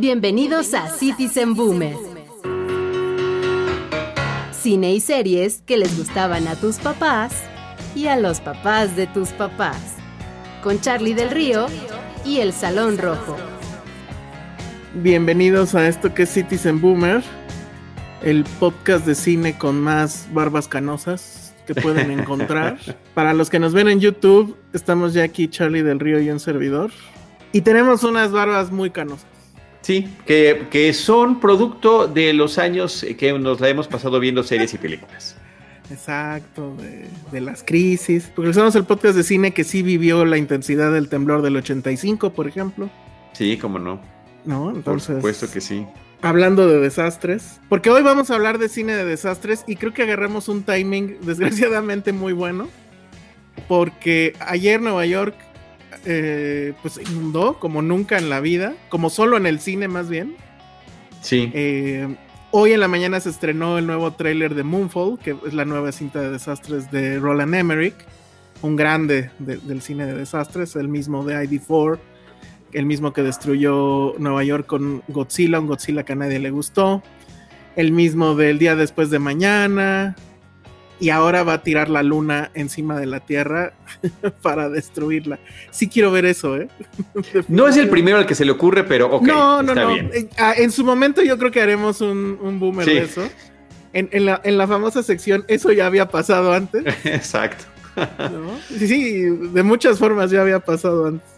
Bienvenidos a Citizen Boomer. Cine y series que les gustaban a tus papás y a los papás de tus papás. Con Charlie del Río y El Salón Rojo. Bienvenidos a esto que es Citizen Boomer, el podcast de cine con más barbas canosas que pueden encontrar. Para los que nos ven en YouTube, estamos ya aquí Charlie del Río y un servidor. Y tenemos unas barbas muy canosas. Sí, que, que son producto de los años que nos la hemos pasado viendo series y películas. Exacto, de, de, las crisis. Porque somos el podcast de cine que sí vivió la intensidad del temblor del 85, por ejemplo. Sí, cómo no. ¿No? Entonces, por supuesto que sí. Hablando de desastres. Porque hoy vamos a hablar de cine de desastres y creo que agarramos un timing desgraciadamente muy bueno. Porque ayer Nueva York eh, pues inundó como nunca en la vida, como solo en el cine más bien. Sí. Eh, hoy en la mañana se estrenó el nuevo tráiler de Moonfall, que es la nueva cinta de desastres de Roland Emmerich, un grande de, del cine de desastres, el mismo de ID4, el mismo que destruyó Nueva York con Godzilla, un Godzilla que a nadie le gustó, el mismo del día después de mañana, y ahora va a tirar la luna encima de la Tierra para destruirla. Sí quiero ver eso, ¿eh? no es el primero al que se le ocurre, pero ok. No, no, está no. Bien. En, en, su momento yo creo que haremos un, un boomer Sí. de eso. En, en, la, en la famosa sección, eso ya había pasado antes. Exacto. ¿no? Sí, sí, de muchas formas ya había pasado antes.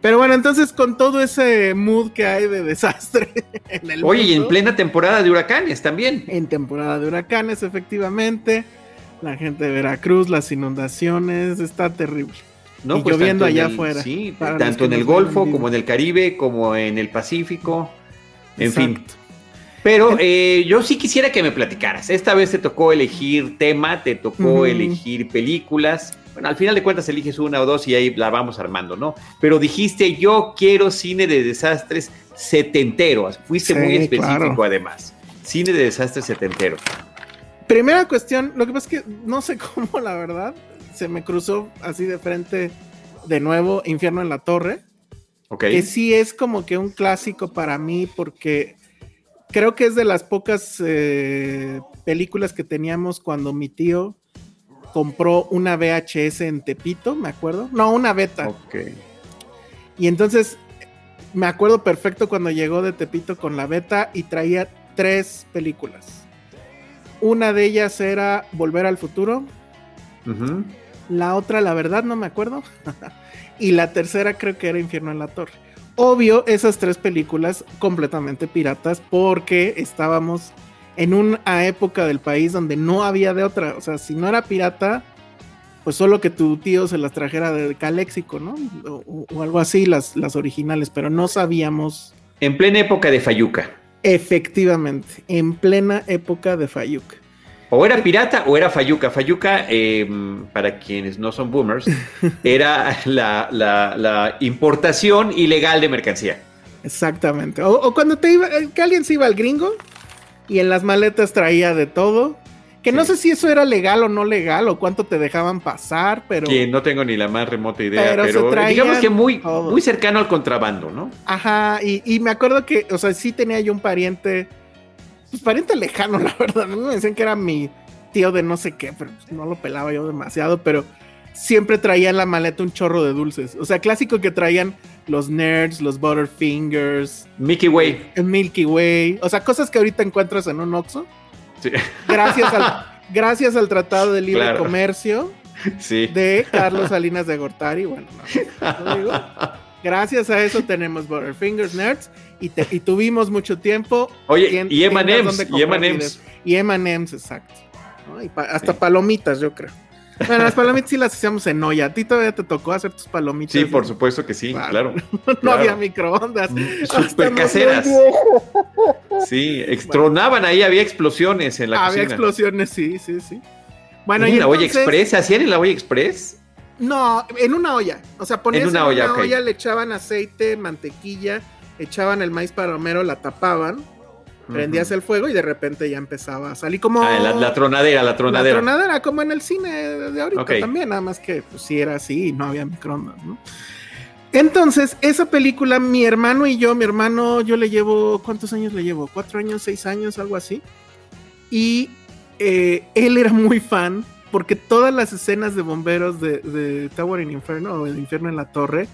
Pero bueno, entonces con todo ese mood que hay de desastre en el Oye, y en plena temporada de huracanes también. en temporada de huracanes, efectivamente. La gente de Veracruz, las inundaciones, está terrible. ¿no? Y Pues lloviendo allá el- afuera, Sí, tanto en el Golfo como en el Caribe, como en el Pacífico. En fin. Pero eh, yo sí quisiera que me platicaras. Esta vez te tocó elegir tema, te tocó elegir películas. Bueno, al final de cuentas eliges una o dos y ahí la vamos armando, ¿no? Pero dijiste, yo quiero cine de desastres setentero. Fuiste Sí, muy específico claro. además. Cine de desastres setentero. Primera cuestión, lo que pasa es que no sé cómo, la verdad, se me cruzó así de frente de nuevo Infierno en la Torre. ¿Ok? que sí es como que un clásico para mí porque creo que es de las pocas eh, películas que teníamos cuando mi tío compró una VHS en Tepito, me acuerdo. No, una beta. Ok. Y entonces me acuerdo perfecto cuando llegó de Tepito con la beta y traía tres películas. Una de ellas era Volver al Futuro. La otra, la verdad, no me acuerdo. y la tercera creo que era Infierno en la Torre. Obvio, esas tres películas completamente piratas porque estábamos en una época del país donde no había de otra. O sea, si no era pirata, pues solo que tu tío se las trajera de Caléxico, ¿no? O, o algo así, las, las originales, pero no sabíamos En plena época de Fayuca. Efectivamente, en plena época de Fayuca. O era pirata o era Fayuca. Fayuca, eh, para quienes no son boomers, era la, la- la importación ilegal de mercancía. Exactamente. O, o cuando te iba, eh, que alguien se iba al gringo y en las maletas traía de todo. Que no sé si eso era legal o no legal o cuánto te dejaban pasar, pero. Que no tengo ni la más remota idea, Pero pero, traían digamos que muy, muy cercano al contrabando, ¿no? Ajá, y, y me acuerdo que, o sea, sí tenía yo un pariente, pues pariente lejano, la verdad. ¿no? Me decían que era mi, tío de no sé qué, pero pues, no lo pelaba yo demasiado, pero siempre traía en la maleta un chorro de dulces. O sea, clásico que traían los nerds, los Butterfingers, Mickey Way. el Milky Way, o sea, cosas que ahorita encuentras en un Oxxo. Sí. Gracias al, gracias al Tratado de Libre Claro. Comercio sí. de Carlos Salinas de Gortari. Bueno, no, no digo. Gracias a eso tenemos Butterfingers, Nerds, y, te- y tuvimos mucho tiempo. Oye, y M&M's, y M&M's. exacto. ¿no? Y pa- hasta palomitas, yo creo. Bueno, las palomitas sí las hacíamos en olla. A ti todavía te tocó hacer tus palomitas. Sí, por ¿no? supuesto que sí, Claro. claro. No claro. había microondas. Súper Estamos caseras. Sí, extronaban ahí, había explosiones en la Había cocina. explosiones, sí, sí, sí. Bueno, ¿En y la olla express? ¿Se hacían en la olla express? No, en una olla. O sea, ponías En en una una, olla, olla, ok. le echaban aceite, mantequilla, echaban el maíz palomero, la tapaban, prendías el fuego y de repente ya empezaba a salir como Ah, la, la tronadera, la la tronadera. tronadera, como en el cine de ahorita también, nada más que pues sí era así y no había microondas, ¿no? Entonces, esa película, mi hermano y yo, mi hermano, yo le llevo, ¿cuántos años le llevo? ¿Cuatro años, seis años, algo así? Y eh, él era muy fan porque todas las escenas de bomberos de, de Tower in Inferno o el infierno en la torre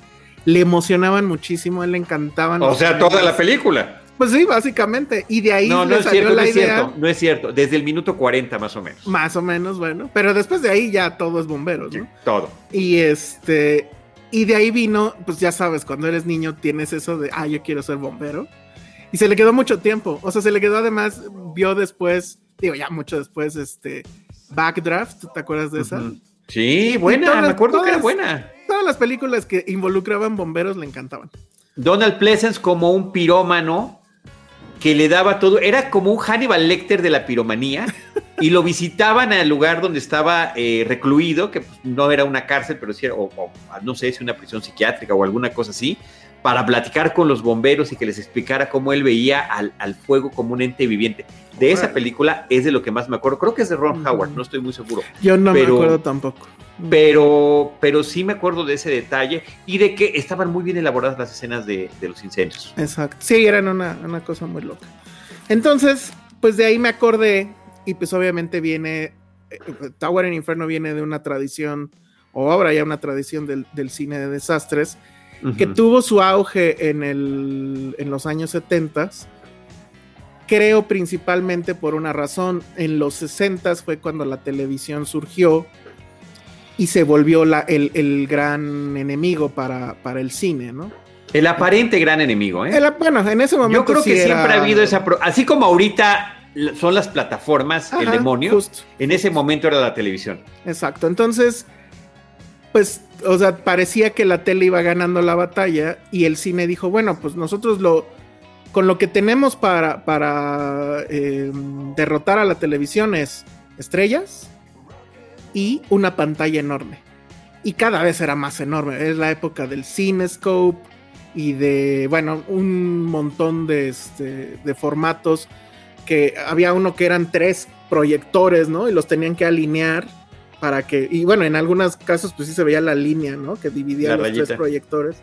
le emocionaban muchísimo, a él le encantaban. O sea, toda la película. Pues sí, básicamente. Y de ahí No, no le es salió cierto, no es cierto, no es cierto. Desde el minuto 40 más o menos. Más o menos, bueno. Pero después de ahí ya todo es bomberos, ¿no? Todo. Y este. Y de ahí vino, pues ya sabes, cuando eres niño tienes eso de, ah, yo quiero ser bombero. Y se le quedó mucho tiempo. O sea, se le quedó además, vio después, digo, ya mucho después, este. Backdraft, ¿te acuerdas de esa? Sí, buena, todas- me acuerdo que era buena. Todas las películas que involucraban bomberos le encantaban. Donald Pleasence como un pirómano que le daba todo, era como un Hannibal Lecter de la piromanía y lo visitaban al lugar donde estaba eh, recluido, que pues, no era una cárcel, pero sí era, o, o, no sé si una prisión psiquiátrica o alguna cosa así, para platicar con los bomberos y que les explicara cómo él veía al, al fuego como un ente viviente. De esa película es de lo que más me acuerdo. Creo que es de Ron. Howard, no estoy muy seguro. Yo no Pero- me acuerdo tampoco. Pero, pero sí me acuerdo de ese detalle y de que estaban muy bien elaboradas las escenas de, de los incendios. Exacto. Sí, eran una, una cosa muy loca. Entonces, pues de ahí me acordé, y pues obviamente viene, eh, Tower in Inferno viene de una tradición, o ahora ya una tradición del, del cine de desastres, que tuvo su auge en, el, en los años 70. Creo principalmente por una razón. En los 60 fue cuando la televisión surgió y se volvió la- el, el gran enemigo para, para el cine, ¿no? El aparente gran enemigo, ¿eh? El- bueno, en ese momento Yo creo sí que era- siempre ha habido esa... Así como ahorita son las plataformas, el demonio, justo. en ese momento era la televisión. Exacto. Entonces, pues, o sea, parecía que la tele iba ganando la batalla y el cine dijo, bueno, pues nosotros lo, con lo que tenemos para, para eh, derrotar a la televisión es estrellas y una pantalla enorme. Y cada vez era más enorme. Es la época del CineScope y de, bueno, un montón de, este, de formatos que había uno que eran tres proyectores, ¿no? Y los tenían que alinear para que, y bueno, en algunos casos pues sí se veía la línea, ¿no? Que dividía La los rayita. tres proyectores.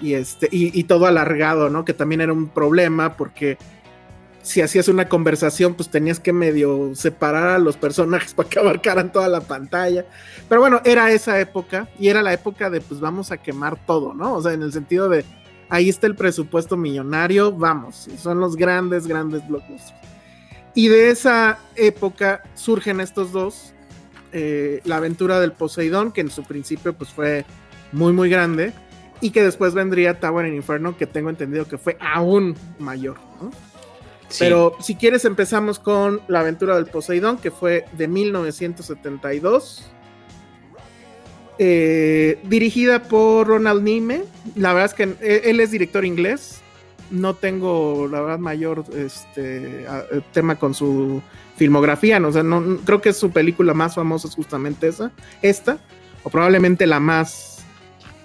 Y este, y, y todo alargado, ¿no? Que también era un problema porque si hacías una conversación, pues tenías que medio separar a los personajes para que abarcaran toda la pantalla. Pero bueno, era esa época y era la época de pues vamos a quemar todo, ¿no? O sea, en el sentido de ahí está el presupuesto millonario, vamos, son los grandes, grandes blockbusters. Y de esa época surgen estos dos, eh, la aventura del Poseidón, que en su principio pues fue muy, muy grande, y que después vendría Tower in Inferno, que tengo entendido que fue aún mayor, ¿no? Sí. Pero si quieres empezamos con La aventura del Poseidón, que fue de 1972. Eh, dirigida por Ronald Nime. La verdad es que él, él es director inglés. No tengo, la verdad, mayor este, a- eh, tema con su filmografía. No, o sea, no, creo que su película más famosa es justamente esa, esta, o probablemente la más.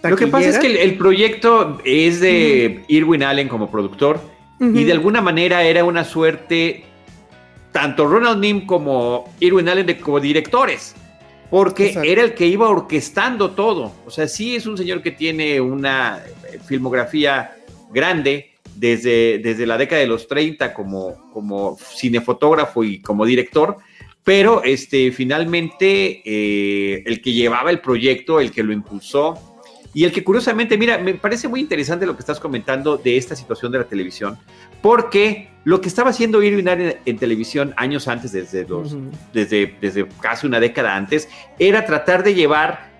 Lo que pasa es que el, el proyecto es de Irwin Allen como productor y de alguna manera era una suerte tanto Ronald Nim como Irwin Allen de, como directores, porque Exacto. era el que iba orquestando todo. O sea, sí es un señor que tiene una eh, filmografía grande desde, desde la década de los 30 como, como cinefotógrafo y como director, pero este, finalmente eh, el que llevaba el proyecto, el que lo impulsó, y el que curiosamente, mira, me parece muy interesante lo que estás comentando de esta situación de la televisión, porque lo que estaba haciendo Irving en, en televisión años antes, desde, los, desde, desde casi una década antes, era tratar de llevar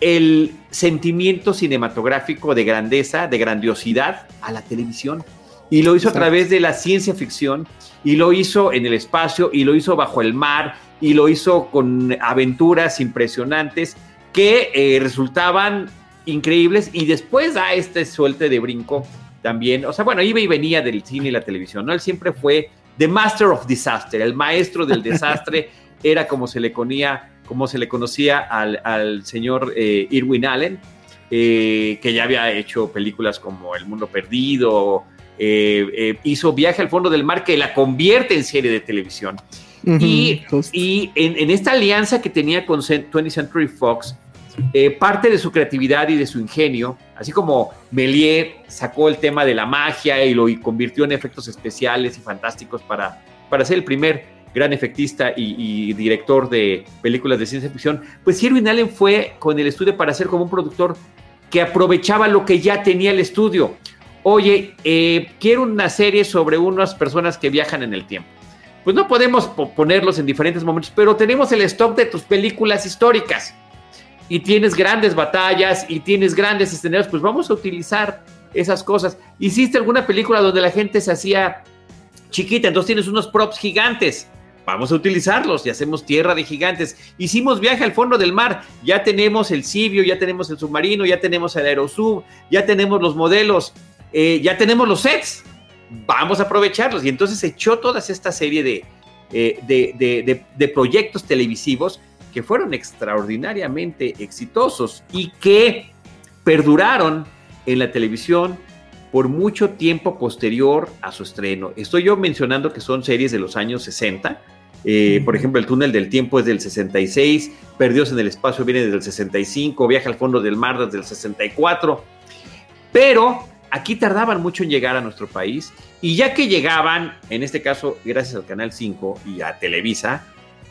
el sentimiento cinematográfico de grandeza, de grandiosidad a la televisión. Y lo hizo a través de la ciencia ficción, y lo hizo en el espacio, y lo hizo bajo el mar, y lo hizo con aventuras impresionantes que eh, resultaban increíbles. Y después da este suelte de brinco también. O sea, bueno, iba y venía del cine y la televisión, ¿no? Él siempre fue The Master of Disaster, el maestro del desastre, era como se le conía, como se le conocía al, señor eh, Irwin Allen, eh, que ya había hecho películas como El Mundo Perdido, eh, hizo Viaje al Fondo del Mar, que la convierte en serie de televisión. y, en, en, esta alianza que tenía con 20th Century Fox, eh, parte de su creatividad y de su ingenio, así como Méliès sacó el tema de la magia y lo convirtió en efectos especiales y fantásticos para, para ser el primer gran efectista y, director de películas de ciencia ficción, pues Irving Allen fue con el estudio para ser como un productor que aprovechaba lo que ya tenía el estudio. Oye, eh, quiero una serie sobre unas personas que viajan en el tiempo. Pues no podemos ponerlos en diferentes momentos, pero tenemos el stock de tus películas históricas y tienes grandes batallas y tienes grandes escenarios, pues vamos a utilizar esas cosas. Hiciste alguna película donde la gente se hacía chiquita, entonces tienes unos props gigantes. Vamos a utilizarlos y hacemos tierra de gigantes. Hicimos viaje al fondo del mar. Ya tenemos el Cibio, ya tenemos el submarino, ya tenemos el Aerosub, ya tenemos los modelos, eh, ya tenemos los sets. Vamos a aprovecharlos. Y entonces echó toda esta serie de, eh, de, de proyectos televisivos que fueron extraordinariamente exitosos y que perduraron en la televisión por mucho tiempo posterior a su estreno. Estoy yo mencionando que son series de los años 60. Eh, por ejemplo, El túnel del tiempo es del 66, Perdidos en el espacio viene desde el 65, Viaje al fondo del mar desde el 64. Pero aquí tardaban mucho en llegar a nuestro país y ya que llegaban, en este caso gracias al Canal 5 y a Televisa,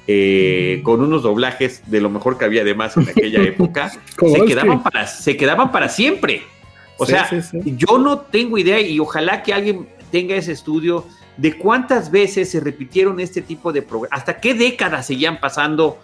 eh, con unos doblajes de lo mejor que había además en aquella época, se, quedaban para, se quedaban para siempre. O sea, yo no tengo idea y ojalá que alguien tenga ese estudio de cuántas veces se repitieron este tipo de programas, hasta qué décadas seguían pasando,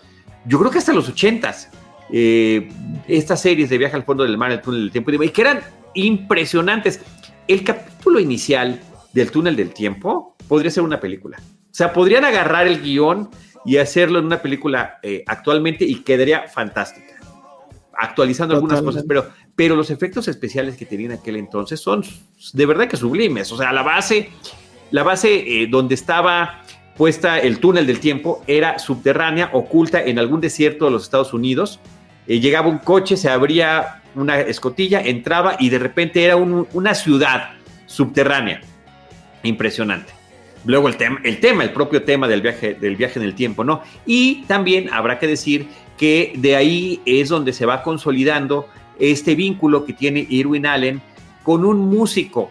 yo creo que hasta los ochentas, eh, estas series de Viaje al Fondo del Mar, el Túnel del Tiempo, y que eran impresionantes. El capítulo inicial del Túnel del Tiempo podría ser una película. O sea, podrían agarrar el guion y hacerlo en una película eh, actualmente y quedaría fantástica. Actualizando algunas cosas, pero, pero los efectos especiales que tenían en aquel entonces son de verdad que sublimes. O sea, la base, la base eh, donde estaba puesta el túnel del tiempo era subterránea, oculta en algún desierto de los Estados Unidos. Eh, llegaba un coche, se abría una escotilla, entraba y de repente era una ciudad subterránea. Impresionante. Luego el tema, el tema, el propio tema del viaje, del viaje en el tiempo, ¿no? Y también habrá que decir que de ahí es donde se va consolidando este vínculo que tiene Irwin Allen con un músico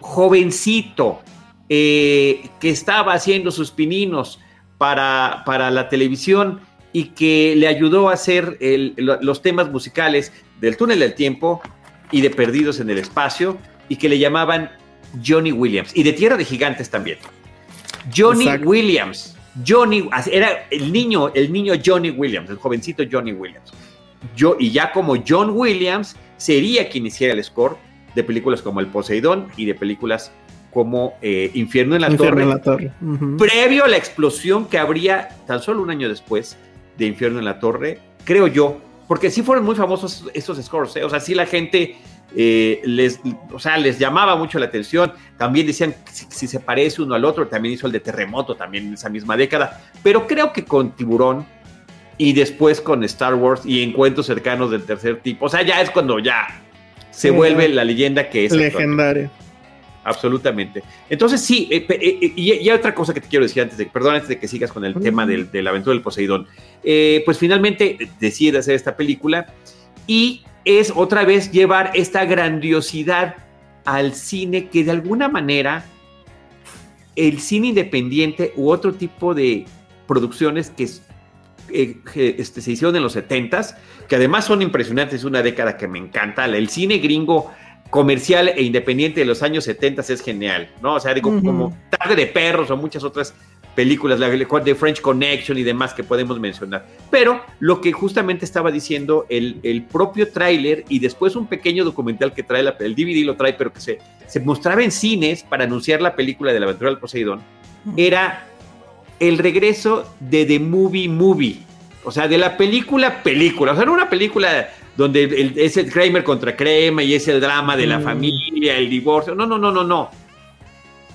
jovencito eh, que estaba haciendo sus pininos para, para la televisión y que le ayudó a hacer los temas musicales del túnel del tiempo y de Perdidos en el Espacio y que le llamaban Johnny Williams y de Tierra de Gigantes también. Johnny Williams. Johnny, era el niño, el niño Johnny Williams, el jovencito Johnny Williams. Yo, y ya como John Williams sería quien hiciera el score de películas como El Poseidón y de películas como eh, Infierno en la Torre. Previo a la explosión que habría tan solo un año después de Infierno en la Torre, creo yo, porque sí fueron muy famosos estos scores, ¿eh? o sea, sí la gente eh, les, o sea, les llamaba mucho la atención. También decían si, se parece uno al otro, también hizo el de Terremoto también en esa misma década. Pero creo que con Tiburón y después con Star Wars y encuentros cercanos del tercer tipo, o sea, ya es cuando ya se vuelve la leyenda que es. Legendaria. Absolutamente. Entonces, sí, eh, eh, y, otra cosa que te quiero decir antes de, perdón, antes de que sigas con el tema del, de la aventura del Poseidón. pues finalmente decide hacer esta película y es otra vez llevar esta grandiosidad al cine que de alguna manera el cine independiente u otro tipo de producciones que eh, este, se hicieron en los 70s, que además son impresionantes, una década que me encanta. El cine gringo comercial e independiente de los años 70 es genial, ¿no? O sea, digo, como Tarde de Perros o muchas otras películas, la de French Connection y demás que podemos mencionar. Pero lo que justamente estaba diciendo el, el propio tráiler y después un pequeño documental que trae la, el DVD lo trae, pero que se, se mostraba en cines para anunciar la película de la aventura del Poseidón, era el regreso de The Movie Movie. O sea, de la película película. O sea, no una película donde es el Kramer contra Kramer y es el drama de la mm. familia, el divorcio. No, no, no, no, no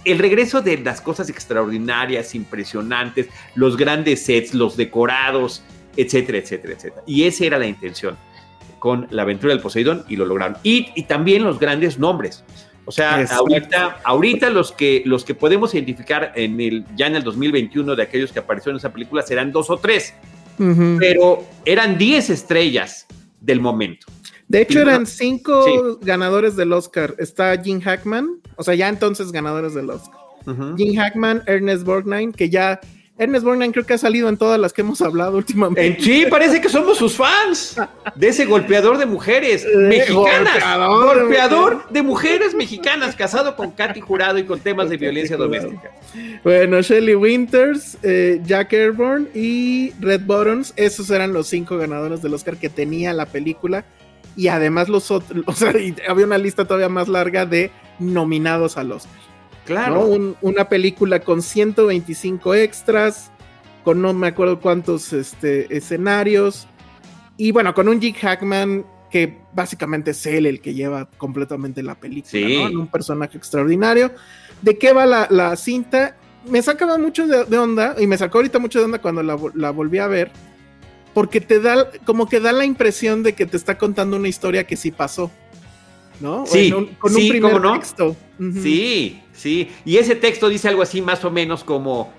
el regreso de las cosas extraordinarias, impresionantes, los grandes sets, los decorados, etcétera, etcétera, etcétera. Y esa era la intención con la aventura del Poseidón y lo lograron. Y, también los grandes nombres. O sea, ahorita, ahorita los que, los que podemos identificar en el, ya en el 2021 de aquellos que aparecieron en esa película serán dos o tres, pero eran diez estrellas del momento. De hecho, eran cinco ganadores del Oscar. Está Jim Hackman, o sea, ya entonces ganadores del Oscar. Jim Hackman, Ernest Borgnine, que ya Ernest Borgnine creo que ha salido en todas las que hemos hablado últimamente. sí, parece que somos sus fans de ese golpeador de mujeres mexicanas. Golpeador, de mujeres mexicanas, casado con Katy Jurado y con temas de violencia doméstica. Bueno, Shelley Winters, eh, Jack Airborne y Red Bottoms, esos eran los cinco ganadores del Oscar que tenía la película y además los otros, o sea, había una lista todavía más larga de nominados al Oscar. Claro. una película con 125 extras, con no me acuerdo cuántos este, escenarios, y bueno, con un Jig Hackman que básicamente es él el que lleva completamente la película, ¿no? Un personaje extraordinario. ¿De qué va la, cinta? Me sacaba mucho de, onda, y me sacó ahorita mucho de onda cuando la, la volví a ver porque te da, como que da la impresión de que te está contando una historia que sí pasó, ¿no? Sí, con un primer texto. Sí, sí, y ese texto dice algo así más o menos como,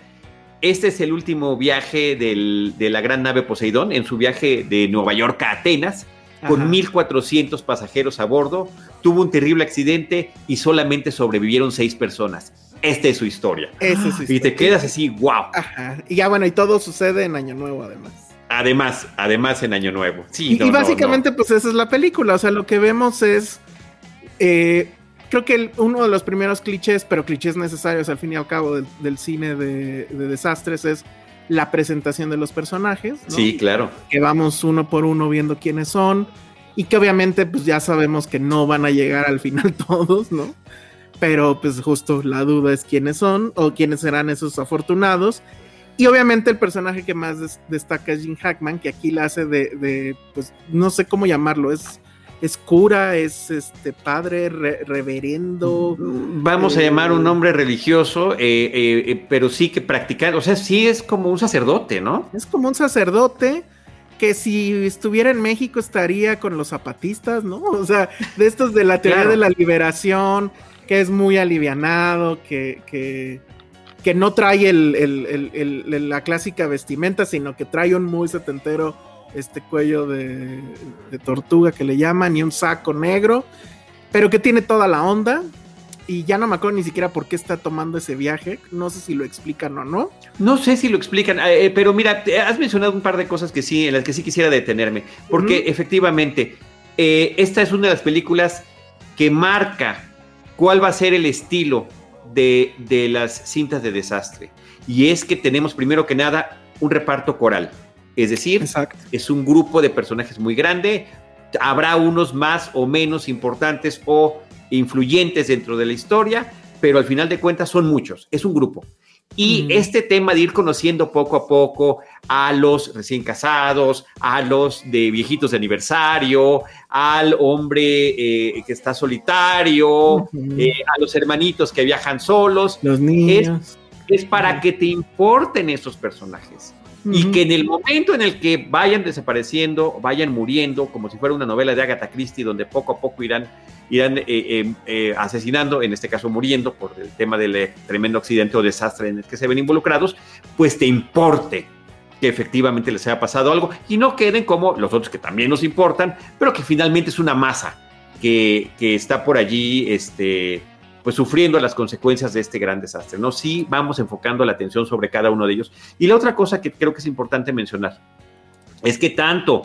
este es el último viaje de la gran nave Poseidón, en su viaje de Nueva York a Atenas, con 1.400 pasajeros a bordo, tuvo un terrible accidente y solamente sobrevivieron seis personas. Esta es su historia. Y te quedas así, wow. Ajá. Y ya bueno, y todo sucede en Año Nuevo además. Además, además en Año Nuevo. Sí, y, básicamente, pues esa es la película. O sea, lo que vemos es. Eh, creo que uno de los primeros clichés, pero clichés necesarios al fin y al cabo del, cine de, desastres es la presentación de los personajes. Sí, claro. Que vamos uno por uno viendo quiénes son. Y que obviamente, pues ya sabemos que no van a llegar al final todos, ¿no? Pero pues justo la duda es quiénes son o quiénes serán esos afortunados. Y obviamente el personaje que más destaca es Jim Hackman, que aquí la hace de, pues no sé cómo llamarlo, es, es cura, es este padre, reverendo. Vamos a eh, llamar un hombre religioso, eh, eh, pero sí que practicar, o sea, sí es como un sacerdote, ¿no? Es como un sacerdote que si estuviera en México estaría con los zapatistas, ¿no? O sea, de estos de la teoría de la liberación, que es muy alivianado, que, que que no trae el, la clásica vestimenta, sino que trae un muy setentero este cuello de, tortuga que le llaman y un saco negro, pero que tiene toda la onda. Y ya no me acuerdo ni siquiera por qué está tomando ese viaje. No sé si lo explican o no. No sé si lo explican, eh, eh, pero mira, has mencionado un par de cosas que sí, en las que sí quisiera detenerme. Porque efectivamente, eh, esta es una de las películas que marca cuál va a ser el estilo de, las cintas de desastre. Y es que tenemos primero que nada un reparto coral. Es decir, es un grupo de personajes muy grande. Habrá unos más o menos importantes o influyentes dentro de la historia, pero al final de cuentas son muchos. Es un grupo. Y este tema de ir conociendo poco a poco a los recién casados, a los de viejitos de aniversario, al hombre eh, que está solitario, eh, a los hermanitos que viajan solos. Los niños. Es, para que te importen esos personajes. Y que en el momento en el que vayan desapareciendo, vayan muriendo, como si fuera una novela de Agatha Christie, donde poco a poco irán irán eh, eh, eh, asesinando, en este caso muriendo por el tema del tremendo accidente o desastre en el que se ven involucrados, pues te importe que efectivamente les haya pasado algo y no queden como los otros que también nos importan, pero que finalmente es una masa que, está por allí este, pues sufriendo las consecuencias de este gran desastre. No, sí vamos enfocando la atención sobre cada uno de ellos. Y la otra cosa que creo que es importante mencionar es que tanto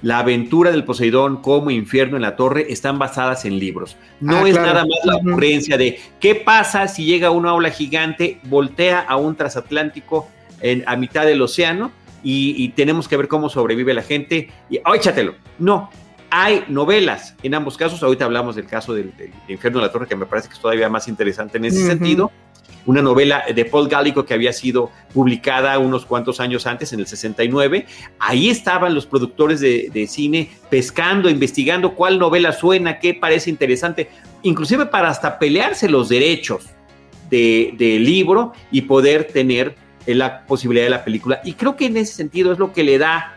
la aventura del Poseidón como Infierno en la Torre están basadas en libros. No Ah, es claro. nada más la ocurrencia de qué pasa si llega una ola gigante, voltea a un transatlántico en, a mitad del océano y, y tenemos que ver cómo sobrevive la gente. Y ¡oh, échatelo! No. Hay novelas en ambos casos. Ahorita hablamos del caso del, del Infierno en la Torre, que me parece que es todavía más interesante en ese sentido una novela de Paul Gallico que había sido publicada unos cuantos años antes, en el 69. Ahí estaban los productores de, de cine pescando, investigando cuál novela suena, qué parece interesante, inclusive para hasta pelearse los derechos de- del libro y poder tener la posibilidad de la película. Y creo que en ese sentido es lo que le da,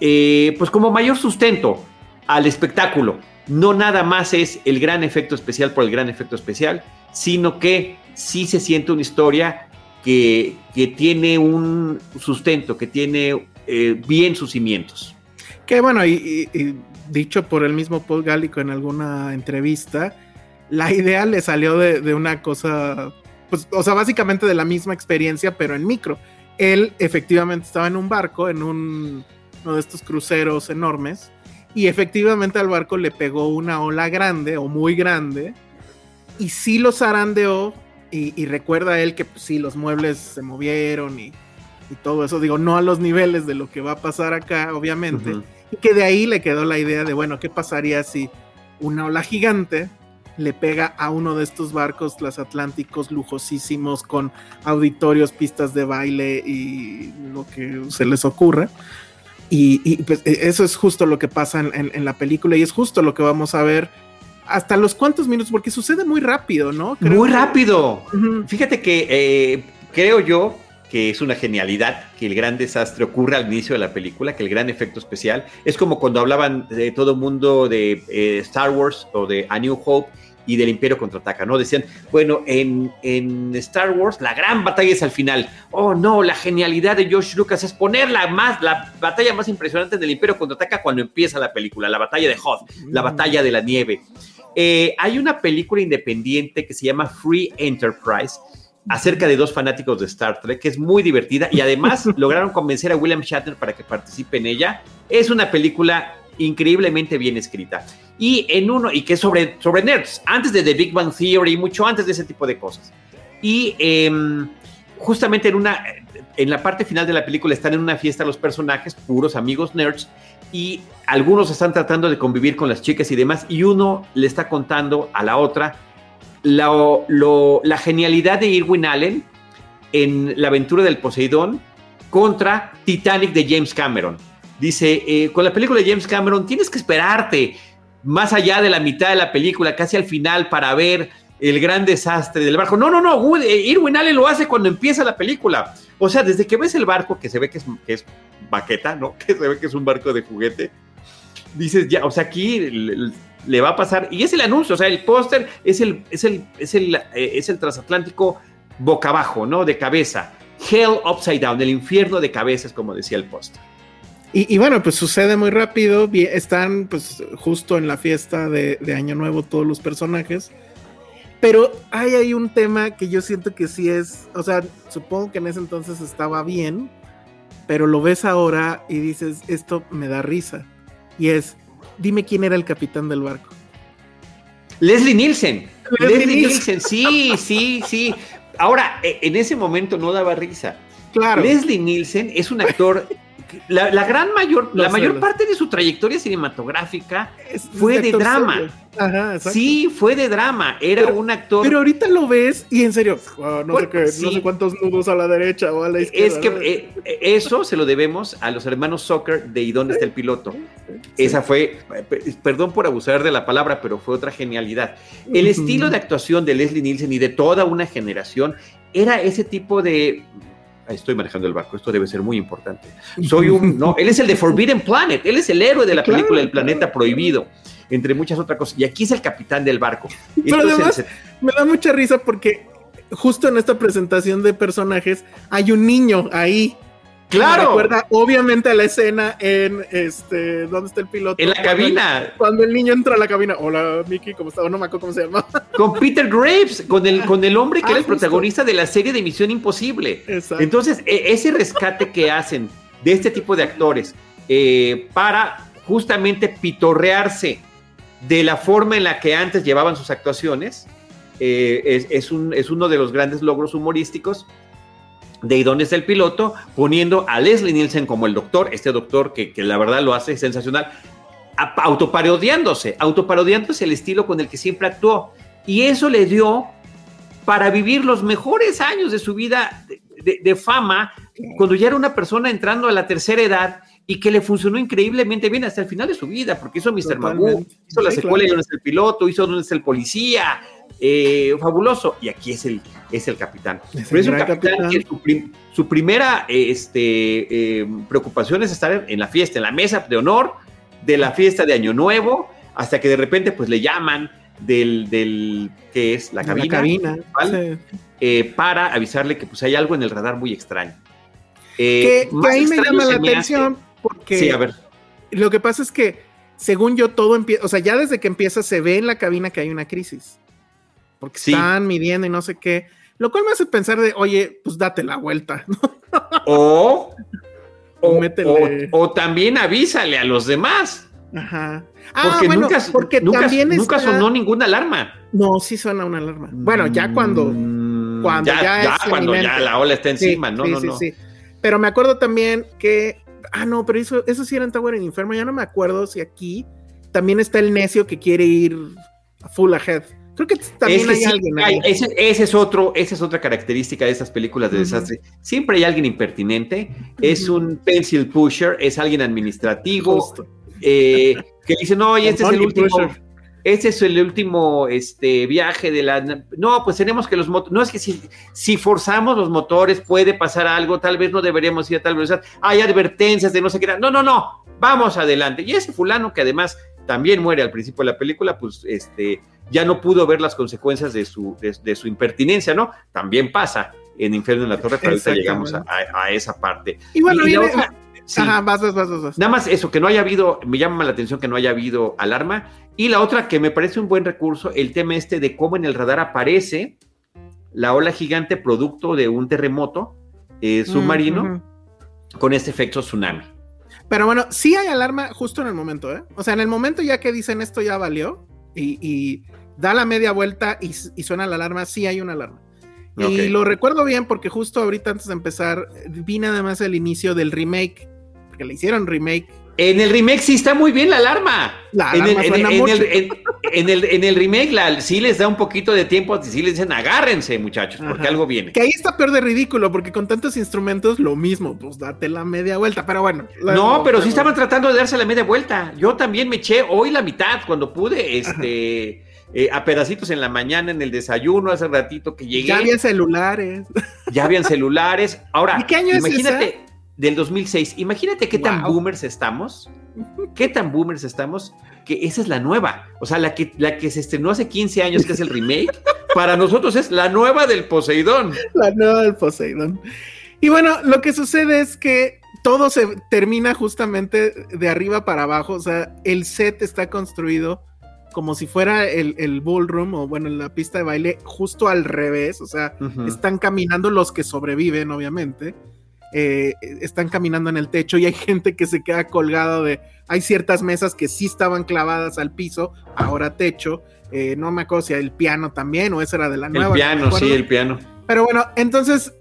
eh, pues como mayor sustento al espectáculo. No nada más es el gran efecto especial por el gran efecto especial, sino que sí se siente una historia que, que tiene un sustento, que tiene eh, bien sus cimientos. Que bueno, y, dicho por el mismo Paul Gallico en alguna entrevista, la idea le salió de, de una cosa, pues, o sea, básicamente de la misma experiencia, pero en micro. Él efectivamente estaba en un barco, en un, uno de estos cruceros enormes, y efectivamente al barco le pegó una ola grande o muy grande, y sí lo zarandeó, y, y recuerda él que pues, sí, los muebles se movieron y, y todo eso, digo, no a los niveles de lo que va a pasar acá, obviamente. Y que de ahí le quedó la idea de, bueno, ¿qué pasaría si una ola gigante le pega a uno de estos barcos transatlánticos lujosísimos con auditorios, pistas de baile y lo que se les ocurra? Y, y, pues e- eso es justo lo que pasa en, en- en la película y es justo lo que vamos a ver hasta los cuantos minutos, porque sucede muy rápido, ¿no? Creo Muy que- rápido. Fíjate que eh, creo yo que es una genialidad que el gran desastre ocurra al inicio de la película, que el gran efecto especial es como cuando hablaban de todo mundo de eh, Star Wars o de A New Hope y del Imperio contraataca, ¿no? Decían, bueno, en, en Star Wars la gran batalla es al final. Oh, no, la genialidad de George Lucas es poner la, más, la batalla más impresionante del Imperio contraataca cuando empieza la película, la batalla de Hoth, la batalla de la nieve. Eh, hay una película independiente que se llama Free Enterprise acerca de dos fanáticos de Star Trek, que es muy divertida y además lograron convencer a William Shatner para que participe en ella. Es una película increíblemente bien escrita. Y en uno, y que es sobre, sobre nerds, antes de The Big Bang Theory, mucho antes de ese tipo de cosas. Y em, justamente en una, en la parte final de la película están en una fiesta los personajes, puros amigos nerds, y algunos están tratando de convivir con las chicas y demás, y uno le está contando a la otra lo- lo- la genialidad de Irwin Allen en la aventura del Poseidón contra Titanic de James Cameron. Dice, eh, con la película de James Cameron tienes que esperarte más allá de la mitad de la película, casi al final, para ver el gran desastre del barco. No, no, no, eh, Irwin Allen lo hace cuando empieza la película. O sea, desde que ves el barco, que se ve que es, que es ¿no? Que se ve que es un barco de juguete, dices, ya, o sea, aquí le, le va a pasar, y es el anuncio, o sea, el póster es el, es el, es el, eh, es el transatlántico boca abajo, ¿no? De cabeza. Hell upside down, el infierno de cabezas, como decía el póster. Y, y bueno, pues sucede muy rápido. Están pues justo en la fiesta de, de Año Nuevo todos los personajes. Pero hay ahí un tema que yo siento que sí es, o sea, supongo que en ese entonces estaba bien, pero lo ves ahora y dices, esto me da risa. Y es, dime quién era el capitán del barco. Leslie Nielsen. Leslie Leslie, Nielsen. Nielsen, sí, sí, sí. Ahora, eh, en ese momento no daba risa. Claro. Leslie Nielsen es un actor. La, la gran mayor, la mayor parte de su trayectoria cinematográfica es- fue de drama. Ajá, sí fue de drama. Era Pero- un actor. Pero ahorita lo ves y en serio, ah, no, sé qué, sí. no sé cuántos nudos a la derecha o a la izquierda. es que ¿no? eh, eh, eso se lo debemos a los hermanos Soccer de ¿Y dónde está el piloto? Sí. Esa fue, eh, perdón por abusar de la palabra, pero fue otra genialidad. El estilo de actuación de Leslie Nielsen y de toda una generación era ese tipo de. Estoy manejando el barco, esto debe ser muy importante. Soy un. No, él es el de Forbidden Planet, él es el héroe de la Claro, película El Planeta claro. Prohibido, entre muchas otras cosas. Y aquí es el capitán del barco. Pero Entonces, además- Me da mucha risa porque justo en esta presentación de personajes hay un niño ahí Claro. recuerda obviamente a la escena en este, ¿dónde está el piloto? En la cabina. Cuando el niño entra a la cabina, hola Mickey, ¿cómo está? No me acuerdo cómo se llama. Con Peter Graves, con el, con el hombre que Ah, era el justo. protagonista de la serie de Misión Imposible. Exacto. Entonces, e- ese rescate que hacen de este tipo de actores eh, para justamente pitorrearse de la forma en la que antes llevaban sus actuaciones, eh, es, es un- es uno de los grandes logros humorísticos de ¿Y dónde está el piloto? Poniendo a Leslie Nielsen como el doctor, este doctor que, que la verdad lo hace sensacional, autoparodiándose, autoparodiándose el estilo con el que siempre actuó. Y eso le dio para vivir los mejores años de su vida de, de- de fama, cuando ya era una persona entrando a la tercera edad y que le funcionó increíblemente bien hasta el final de su vida, porque hizo Mr. Magoo, hizo la Sí, secuela claro. y está el piloto, hizo dónde está el policía, eh, fabuloso. Y aquí es el, es el capitán. Es Pero es un capitán, capitán. que su, prim- su primera este, eh, preocupación es estar en la fiesta, en la mesa de honor de la fiesta de Año Nuevo, hasta que de repente pues le llaman del, del que es la cabina, La cabina. ¿vale? sí. eh, para avisarle que pues hay algo en el radar muy extraño. Eh, Que, ahí me llama la me atención porque hace- Sí, a ver. lo que pasa es que, según yo, todo empieza, o sea, ya desde que empieza se ve en la cabina que hay una crisis. Porque Sí. están midiendo y no sé qué. Lo cual me hace pensar de, oye, pues date la vuelta, ¿no? O, o, Métele. o- o también avísale a los demás. Ajá. Ah, Porque bueno, nunca, porque nunca, también nunca está- sonó ninguna alarma. No, sí suena una alarma. Bueno, ya cuando. Mm, cuando ya es cuando ya la ola está encima, Sí, no, sí, no, sí, no. sí. Pero me acuerdo también que. Ah, no, pero eso, eso sí era en Tower en Inferno. Ya no me acuerdo si aquí también está el necio que quiere ir a full ahead. Creo que también Es que hay sí, alguien hay- ese, ese es otro, esa es otra característica de estas películas de desastre. Siempre hay alguien impertinente, es un pencil pusher, es alguien administrativo, eh, que dice, no, y este es el último, pusher. este es el último este, viaje de la... No, pues tenemos que los motores, no es que si, si forzamos los motores puede pasar algo, tal vez no deberíamos ir a tal velocidad, hay advertencias de no sé qué, no, no, no, vamos adelante. Y ese fulano que además también muere al principio de la película, pues este, ya no pudo ver las consecuencias de su, de, de su impertinencia, ¿no? También pasa en Infierno en la Torre, pero ahorita llegamos a, a- a esa parte. Y bueno, Y sí. Ajá, vas, vas, vas. Nada más eso, que no haya habido, me llama la atención que no haya habido alarma. Y la otra que me parece un buen recurso, el tema este de cómo en el radar aparece la ola gigante producto de un terremoto eh, submarino Mm, ujú. con este efecto tsunami. Pero bueno, sí hay alarma justo en el momento, ¿eh? O sea, en el momento ya que dicen esto ya valió y, y da la media vuelta y, y suena la alarma, sí hay una alarma. Y lo recuerdo bien porque justo ahorita antes de empezar vi nada más el inicio del remake, porque le hicieron remake. En el remake sí está muy bien la alarma. La en, el, alarma en el- en mucho. el- en- en el- en el remake la- sí les da un poquito de tiempo, sí les dicen agárrense muchachos, porque algo viene. Que ahí está peor de ridículo, porque con tantos instrumentos lo mismo, pues date la media vuelta, pero bueno. la- No, pero sí estaban tratando de darse la media vuelta. Yo también me eché hoy la mitad cuando pude, este, eh, a pedacitos en la mañana en el desayuno, hace ratito que llegué. Ya había celulares. ya habían celulares. Ahora, ¿Y qué año es imagínate, del 2006, imagínate qué tan boomers estamos, qué tan boomers estamos, que esa es la nueva. O sea, la que, la que se estrenó hace 15 años, que es el remake, para nosotros es la nueva del Poseidón. La nueva del Poseidon. Y bueno, lo que sucede es que todo se termina justamente de arriba para abajo. O sea, el set está construido como si fuera el, el ballroom o bueno, la pista de baile justo al revés. O sea, están caminando los que sobreviven, obviamente. eh, están caminando en el techo y hay gente que se queda colgado de. Hay ciertas mesas que sí estaban clavadas al piso, ahora techo. eh, no me acuerdo si el piano también o esa era de la nueva. El piano, sí, el piano. Pero bueno, entonces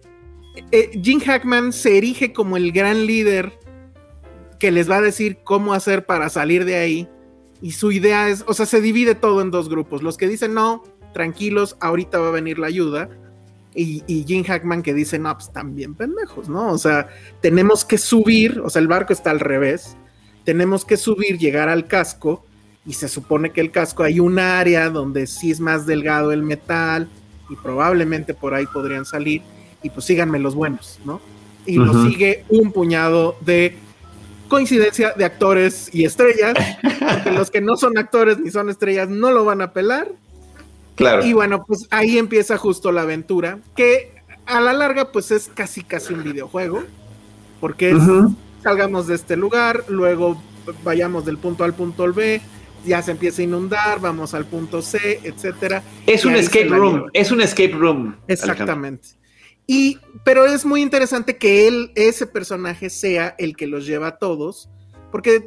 eh, Jim Hackman se erige como el gran líder que les va a decir cómo hacer para salir de ahí. Y su idea es, o sea, se divide todo en dos grupos. Los que dicen, no, tranquilos, ahorita va a venir la ayuda. Y, y Jim Hackman que dice, no, pues están bien pendejos, ¿no? O sea, tenemos que subir, o sea, el barco está al revés. Tenemos que subir, llegar al casco. Y se supone que el casco hay un área donde sí es más delgado el metal. Y probablemente por ahí podrían salir. Y pues síganme los buenos, ¿no? Y lo Ujú. sigue un puñado de coincidencia de actores y estrellas. Porque los que no son actores ni son estrellas no lo van a pelar. Claro. Y bueno, pues ahí empieza justo la aventura, que a la larga pues es casi casi un videojuego. porque salgamos de este lugar, luego vayamos del punto al punto B, ya se empieza a inundar, vamos al punto C, etcétera. Es un escape room, es un escape room. Exactamente. Y, pero es muy interesante que él, ese personaje, sea el que los lleva a todos, porque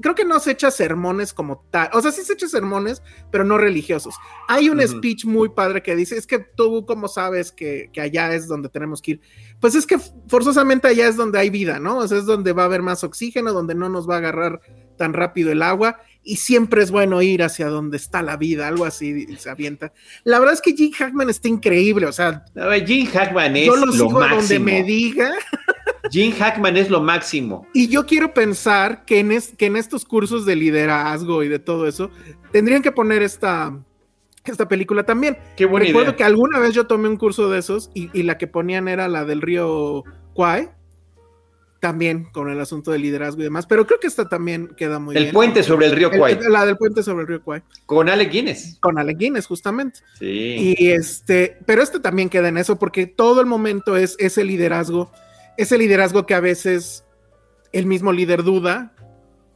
creo que no se echa sermones como tal. O sea, sí se echa sermones, pero no religiosos. Hay un speech muy padre que dice, es que tú cómo sabes que, que, allá es donde tenemos que ir. Pues es que forzosamente allá es donde hay vida, ¿no? O sea, es donde va a haber más oxígeno, donde no nos va a agarrar tan rápido el agua y siempre es bueno ir hacia donde está la vida, algo así se avienta. La verdad es que Jim Hackman está increíble, o sea, Jim Hackman es yo lo, sigo máximo. donde me diga. Jim Hackman es lo máximo. Y yo quiero pensar que en, que en estos cursos de liderazgo y de todo eso tendrían que poner esta esta película también. Qué buena Recuerdo que alguna vez yo tomé un curso de esos y, y la que ponían era la del río Kwai también con el asunto del liderazgo y demás, pero creo que esta también queda muy el bien. El puente sobre el río Kwai. La del puente sobre el río Kwai. Con Alec Guinness. Con Alec Guinness, justamente. Sí. Y este, pero este también queda en eso, porque todo el momento es ese liderazgo, ese liderazgo que a veces el mismo líder duda,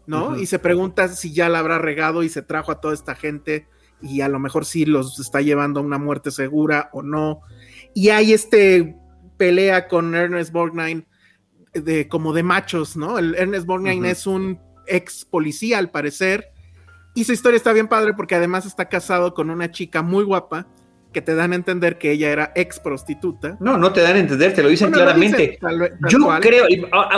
¿no? Uh -huh. Y se pregunta si ya la habrá regado y se trajo a toda esta gente y a lo mejor sí los está llevando a una muerte segura o no. Y hay este pelea con Ernest Borgnine de como de machos, ¿no? El Ernest Borgnine uh -huh. es un ex policía al parecer y su historia está bien padre porque además está casado con una chica muy guapa que te dan a entender que ella era ex prostituta. No, no te dan a entender, te lo dicen bueno, claramente. Dice, tal, tal Yo cual. creo,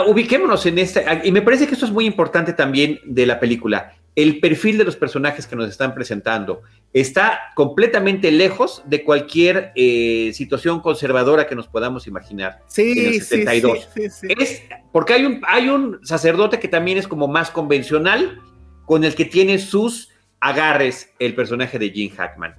ubiquémonos en esta, y me parece que esto es muy importante también de la película, el perfil de los personajes que nos están presentando está completamente lejos de cualquier eh, situación conservadora que nos podamos imaginar sí, en el 72. Sí, sí, sí, es porque hay un, hay un sacerdote que también es como más convencional, con el que tiene sus agarres el personaje de Jim Hackman.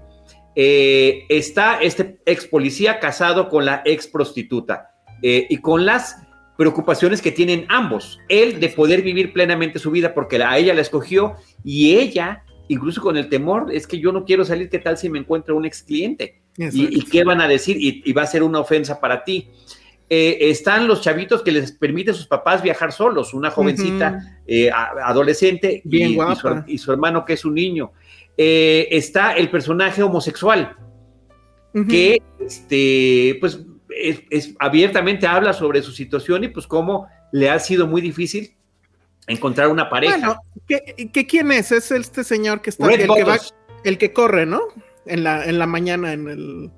Eh, está este ex policía casado con la ex prostituta eh, y con las preocupaciones que tienen ambos. Él de poder vivir plenamente su vida porque a ella la escogió y ella, incluso con el temor, es que yo no quiero salir, ¿qué tal si me encuentro un ex cliente? Y, y, qué van a decir? Y, y, va a ser una ofensa para ti. Eh, están los chavitos que les permiten a sus papás viajar solos, una jovencita uh -huh. eh, adolescente Bien y, su, y, su, hermano que es un niño. Eh, está el personaje homosexual, uh -huh. que este, pues es, es, abiertamente habla sobre su situación y pues cómo le ha sido muy difícil encontrar una pareja. Bueno, ¿qué, qué quién es? Es este señor que está el que, va, el que, corre, ¿no? En la, en la mañana en el,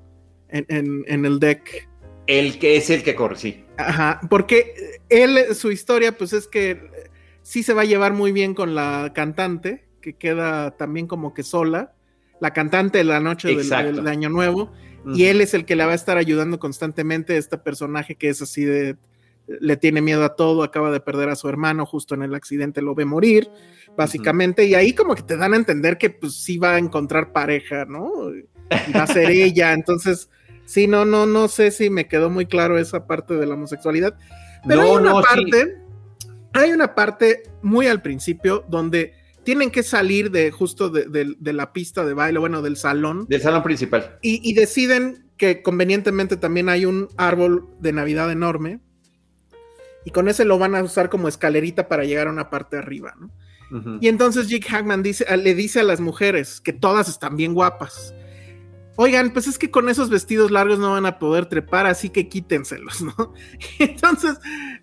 en, en, en, el deck. El que es el que corre, sí. Ajá, porque él, su historia, pues es que sí se va a llevar muy bien con la cantante, que queda también como que sola. La cantante de la noche del, del, Año Nuevo y él es el que la va a estar ayudando constantemente, este personaje que es así de, le tiene miedo a todo, acaba de perder a su hermano, justo en el accidente lo ve morir, básicamente, uh -huh. y ahí como que te dan a entender que pues sí va a encontrar pareja, ¿no? Y va a ser ella, entonces, sí, no, no, no sé si me quedó muy claro esa parte de la homosexualidad, pero no, hay una no, parte, sí. hay una parte muy al principio donde tienen que salir de justo de, de, de, la pista de baile, bueno, del salón. Del salón principal. Y, y, deciden que convenientemente también hay un árbol de Navidad enorme. Y con ese lo van a usar como escalerita para llegar a una parte arriba, ¿no? Uh -huh. Y entonces Jake Hackman dice, le dice a las mujeres que todas están bien guapas. Oigan, pues es que con esos vestidos largos no van a poder trepar, así que quítenselos, ¿no? Entonces,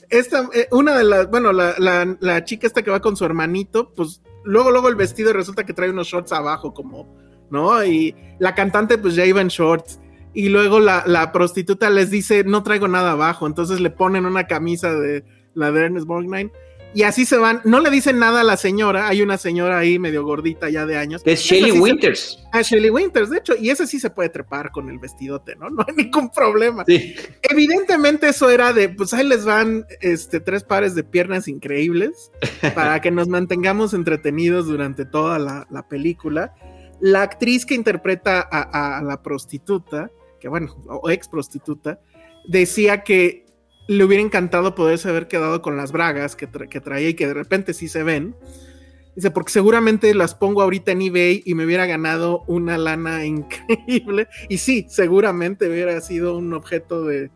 esta, eh, una de las, bueno, la, la, la chica esta que va con su hermanito, pues luego, luego el vestido resulta que trae unos shorts abajo, como, ¿no? Y la cantante, pues ya iba en shorts. Y luego la, la prostituta les dice, no traigo nada abajo. Entonces le ponen una camisa de la de Ernest. Y así se van. No le dicen nada a la señora. Hay una señora ahí medio gordita ya de años. Es Shelly sí Winters. Se, ah, Shelly Winters, de hecho. Y ese sí se puede trepar con el vestidote, ¿no? No hay ningún problema. Sí. Evidentemente eso era de, pues ahí les van este, tres pares de piernas increíbles para que nos mantengamos entretenidos durante toda la, la película. La actriz que interpreta a, a la prostituta, que bueno, o ex prostituta, decía que le hubiera encantado poderse haber quedado con las bragas que, tra que, traía y que de repente sí se ven. Dice, porque seguramente las pongo ahorita en eBay y me hubiera ganado una lana increíble. Y sí, seguramente hubiera sido un objeto de,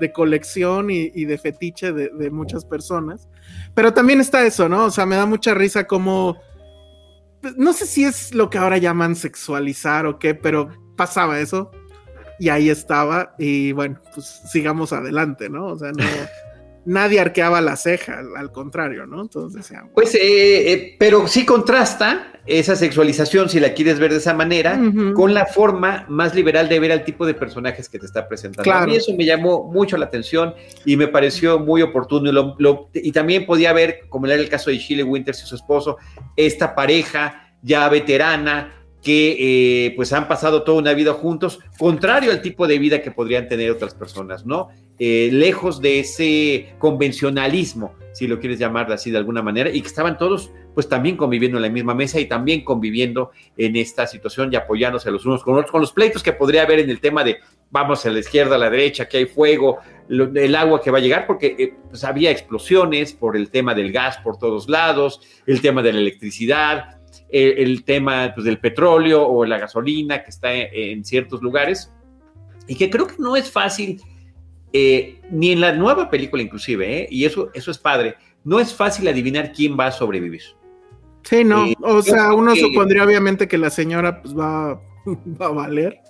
de colección y, de fetiche de, muchas personas. Pero también está eso, ¿no? O sea, me da mucha risa como... Pues, no sé si es lo que ahora llaman sexualizar o qué, pero pasaba eso. Y ahí estaba. Y bueno, pues sigamos adelante, ¿no? O sea, no... nadie arqueaba la ceja, al, contrario, ¿no? Entonces decían. Pues, eh, eh, pero sí contrasta esa sexualización, si la quieres ver de esa manera, con la forma más liberal de ver al tipo de personajes que te está presentando. A mí eso me llamó mucho la atención y me pareció muy oportuno. Y, también podía ver, como era el caso de Chile Winters y su esposo, esta pareja ya veterana que eh, pues han pasado toda una vida juntos, contrario al tipo de vida que podrían tener otras personas, ¿no? Eh, lejos de ese convencionalismo, si lo quieres llamar así de alguna manera, y que estaban todos pues también conviviendo en la misma mesa y también conviviendo en esta situación y apoyándose los unos con otros, con los pleitos que podría haber en el tema de vamos a la izquierda, a la derecha, que hay fuego, el agua que va a llegar, porque eh, pues, había explosiones por el tema del gas por todos lados, el tema de la electricidad, el, tema pues, del petróleo o la gasolina que está en ciertos lugares, y que creo que no es fácil eh, ni en la nueva película inclusive, ¿eh? y eso, eso es padre, no es fácil adivinar quién va a sobrevivir. Sí, no, eh, o sea, uno supondría obviamente que la señora pues, va, va, a valer,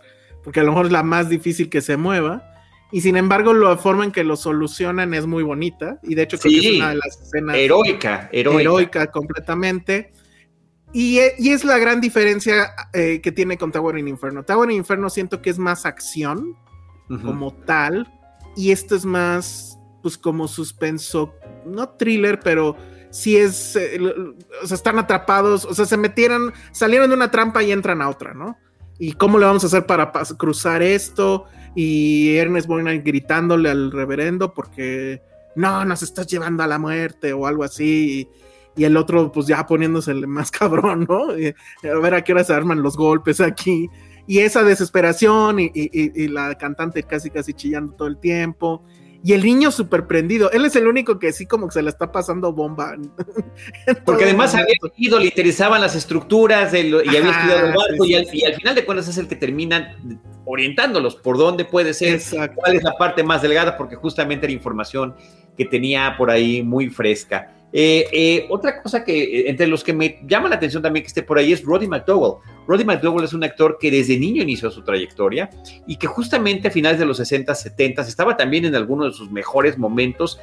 porque a lo mejor es la más difícil que se mueva, y sin embargo la forma en que lo solucionan es muy bonita, y de hecho creo que es una de las escenas... Heroica, heroica. Heroica completamente. Y, y, es la gran diferencia que tiene con Tower in Inferno. Tower in Inferno siento que es más acción como tal, y esto es más, pues como suspenso, no thriller, pero sí es, eh, o sea, están atrapados, o sea, se metieron, salieron de una trampa y entran a otra, ¿no? ¿Y cómo le vamos a hacer para cruzar esto? Y Ernest gritándole al reverendo porque no, nos estás llevando a la muerte o algo así. Y, el otro, pues ya poniéndose más cabrón, ¿no? a ver a qué hora se arman los golpes aquí y esa desesperación y, la cantante casi casi chillando todo el tiempo. Y el niño súper prendido. Él es el único que sí como que se le está pasando bomba. Porque además había ido, le interesaban las estructuras y había estudiado el barco y, al, final de cuentas es el que termina orientándolos por dónde puede ser, cuál es la parte más delgada, porque justamente era información que tenía por ahí muy fresca. Eh, eh, otra cosa que eh, entre los que me llama la atención también que esté por ahí es Roddy McDowell. Roddy McDowell es un actor que desde niño inició su trayectoria y que justamente a finales de los 60, 70 estaba también en algunos de sus mejores momentos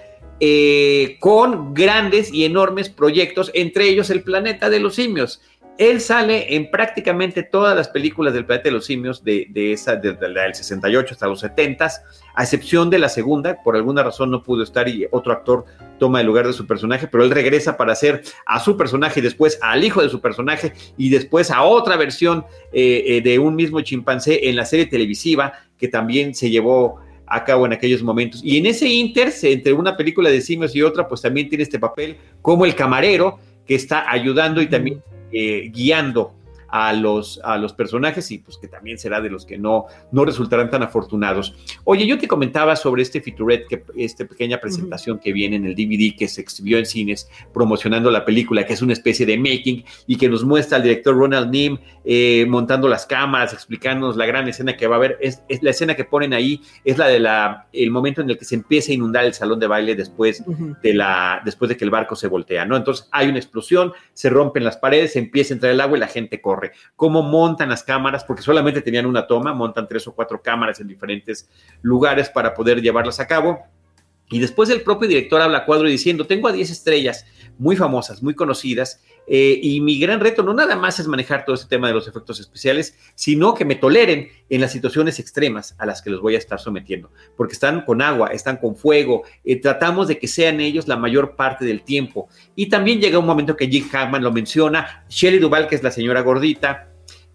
con grandes y enormes proyectos, entre ellos El Planeta de los Simios. Él sale en prácticamente todas las películas del planeta de los simios de, esa, desde del 68 hasta los 70, a excepción de la segunda, por alguna razón no pudo estar y otro actor toma el lugar de su personaje, pero él regresa para hacer a su personaje y después al hijo de su personaje y después a otra versión eh, eh, de un mismo chimpancé en la serie televisiva que también se llevó a cabo en aquellos momentos. Y en ese inter, entre una película de simios y otra, pues también tiene este papel como el camarero que está ayudando y también eh, guiando a los, a los personajes y pues que también será de los que no, no resultarán tan afortunados. Oye, yo te comentaba sobre este featurette, que, esta pequeña presentación que viene en el DVD que se exhibió en cines promocionando la película, que es una especie de making y que nos muestra al director Ronald Nim eh, montando las cámaras, explicándonos la gran escena que va a haber. Es, la escena que ponen ahí, es la de la, el momento en el que se empieza a inundar el salón de baile después, de, la, después de que el barco se voltea, ¿no? Entonces hay una explosión, se rompen las paredes, se empieza a entrar el agua y la gente corre cómo montan las cámaras, porque solamente tenían una toma, montan tres o cuatro cámaras en diferentes lugares para poder llevarlas a cabo. Y después el propio director habla cuadro diciendo, tengo a 10 estrellas muy famosas, muy conocidas, eh, y mi gran reto no nada más es manejar todo este tema de los efectos especiales, sino que me toleren en las situaciones extremas a las que los voy a estar sometiendo, porque están con agua, están con fuego, eh, tratamos de que sean ellos la mayor parte del tiempo. Y también llega un momento que Jim Hackman lo menciona, Shelley Duval, que es la señora gordita,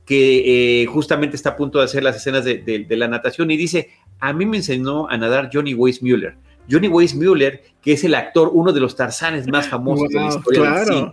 que eh, justamente está a punto de hacer las escenas de, la natación y dice, a mí me enseñó a nadar Johnny Weissmuller. Johnny Weissmuller, que es el actor, uno de los tarzanes más famosos de la historia del cine.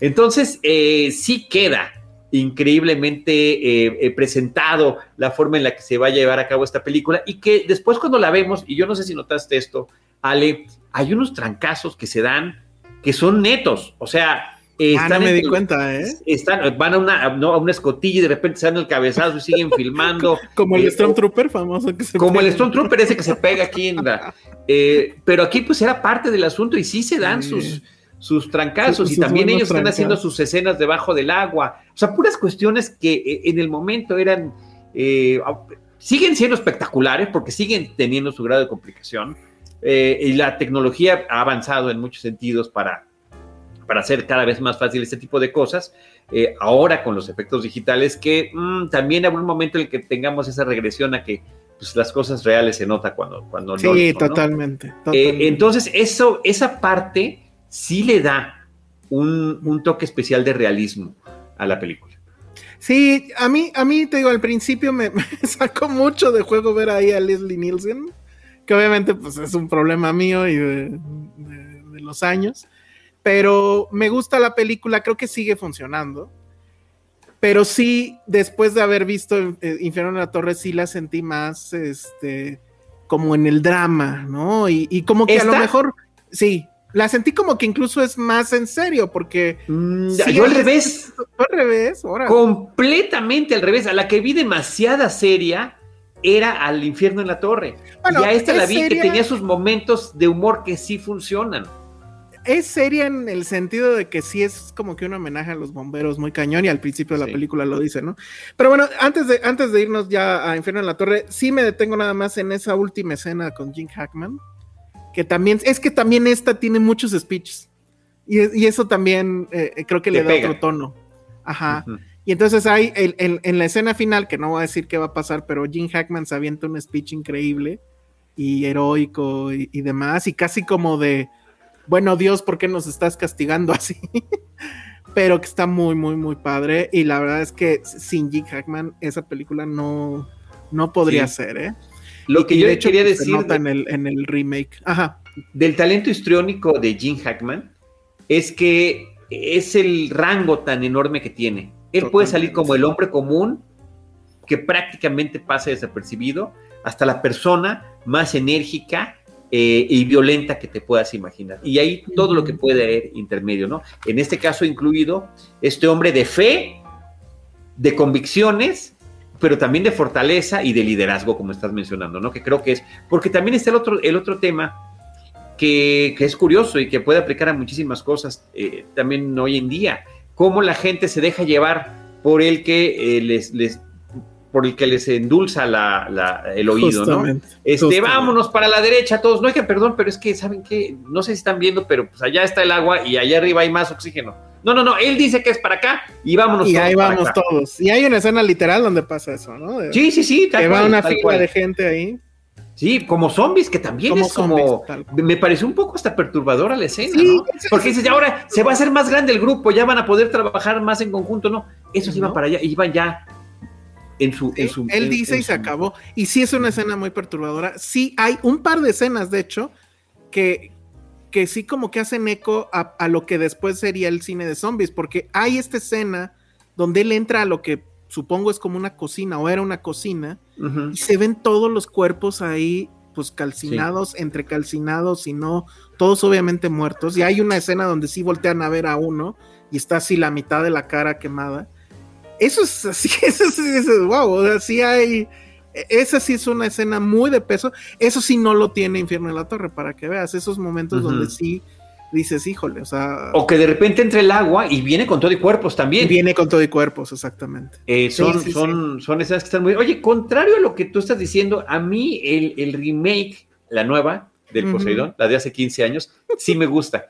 Entonces, eh, sí queda increíblemente eh, eh, presentado la forma en la que se va a llevar a cabo esta película y que después cuando la vemos, y yo no sé si notaste esto, Ale, hay unos trancazos que se dan que son netos, o sea, ah, no me di cuenta, ¿eh? Están, van a una, a una escotilla y de repente se dan el cabezazo y siguen filmando. como el eh, Stormtrooper famoso que se Como el Stormtrooper ese que se pega aquí en la. Eh, pero aquí, pues era parte del asunto y sí se dan sus, sus trancazos y también ellos están haciendo sus escenas debajo del agua. O sea, puras cuestiones que eh, en el momento eran. siguen siendo espectaculares porque siguen teniendo su grado de complicación. y la tecnología ha avanzado en muchos sentidos para para hacer cada vez más fácil este tipo de cosas. Eh, ahora con los efectos digitales, que mm, también habrá un momento en el que tengamos esa regresión a que pues, las cosas reales se nota cuando, cuando sí, no. Sí, totalmente. Eh, entonces, eso, esa parte sí le da un, toque especial de realismo a la película. Sí, a mí, a mí te digo, al principio me, sacó mucho de juego ver ahí a Leslie Nielsen, que obviamente pues es un problema mío y de los años pero me gusta la película, creo que sigue funcionando. Pero sí, después de haber visto eh, Infierno en la Torre, sí la sentí más, este, como en el drama, ¿no? Y, como que a lo mejor, sí, la sentí como que incluso es más en serio, porque... Mm, yo al revés. al revés, ahora. Completamente al revés. A la que vi demasiada seria era al Infierno en la Torre. y a esta la vi que tenía sus momentos de humor que sí funcionan es seria en el sentido de que sí es como que un homenaje a los bomberos muy cañón y al principio de la película lo dice, ¿no? Pero bueno, antes de, antes de irnos ya a Infierno en la Torre, sí me detengo nada más en esa última escena con Jim Hackman, que también, es que también esta tiene muchos speeches y, eso también eh, creo que le da otro tono. Ajá. Y entonces hay en la escena final, que no voy a decir qué va a pasar, pero Jim Hackman se avienta un speech increíble y heroico y demás, y casi como de bueno, Dios, ¿por qué nos estás castigando así? Pero que está muy, muy, muy padre. Y la verdad es que sin Jim Hackman, esa película no, no podría ser, ¿eh? Lo que yo quería pues, decir. en, el, en el remake. Ajá. Del talento histriónico de Jim Hackman es que es el rango tan enorme que tiene. Él puede salir como el hombre común que prácticamente pasa desapercibido hasta la persona más enérgica eh, y violenta que te puedas imaginar. Y ahí todo lo que puede haber intermedio, ¿no? En este caso incluido este hombre de fe, de convicciones, pero también de fortaleza y de liderazgo, como estás mencionando, ¿no? Que creo que es, porque también está el otro, el otro tema que, es curioso y que puede aplicar a muchísimas cosas eh, también hoy en día, cómo la gente se deja llevar por el que eh, les, les por el que les endulza el oído, ¿no? Este, vámonos para la derecha todos. No que, perdón, pero es que, ¿saben qué? No sé si están viendo, pero pues allá está el agua y allá arriba hay más oxígeno. No, no, no, él dice que es para acá y vámonos y ahí vamos todos. Y hay una escena literal donde pasa eso, ¿no? sí, sí, sí. que va una fila de gente ahí. Sí, como zombies, que también es como. Me pareció un poco hasta perturbadora la escena, ¿no? Porque dices, ya ahora se va a hacer más grande el grupo, ya van a poder trabajar más en conjunto, ¿no? Esos iban para allá, iban ya en su, él dice y se acabó. Y sí es una escena muy perturbadora. Sí hay un par de escenas, de hecho, que, que sí como que hacen eco a, lo que después sería el cine de zombies, porque hay esta escena donde él entra a lo que supongo es como una cocina o era una cocina, y se ven todos los cuerpos ahí, pues calcinados, entre calcinados y no, todos obviamente muertos. Y hay una escena donde sí voltean a ver a uno y está así la mitad de la cara quemada eso es así, eso es, wow, o sea, sí hay, esa sí es una escena muy de peso, eso sí no lo tiene Infierno en la Torre, para que veas, esos momentos donde sí dices, híjole, o sea... O que de repente entre el agua y viene con todo y cuerpos también. viene con todo y cuerpos, exactamente. Eh, son, son, son escenas que están muy... Oye, contrario a lo que tú estás diciendo, a mí el, el remake, la nueva del Poseidón, la de hace 15 años, sí me gusta.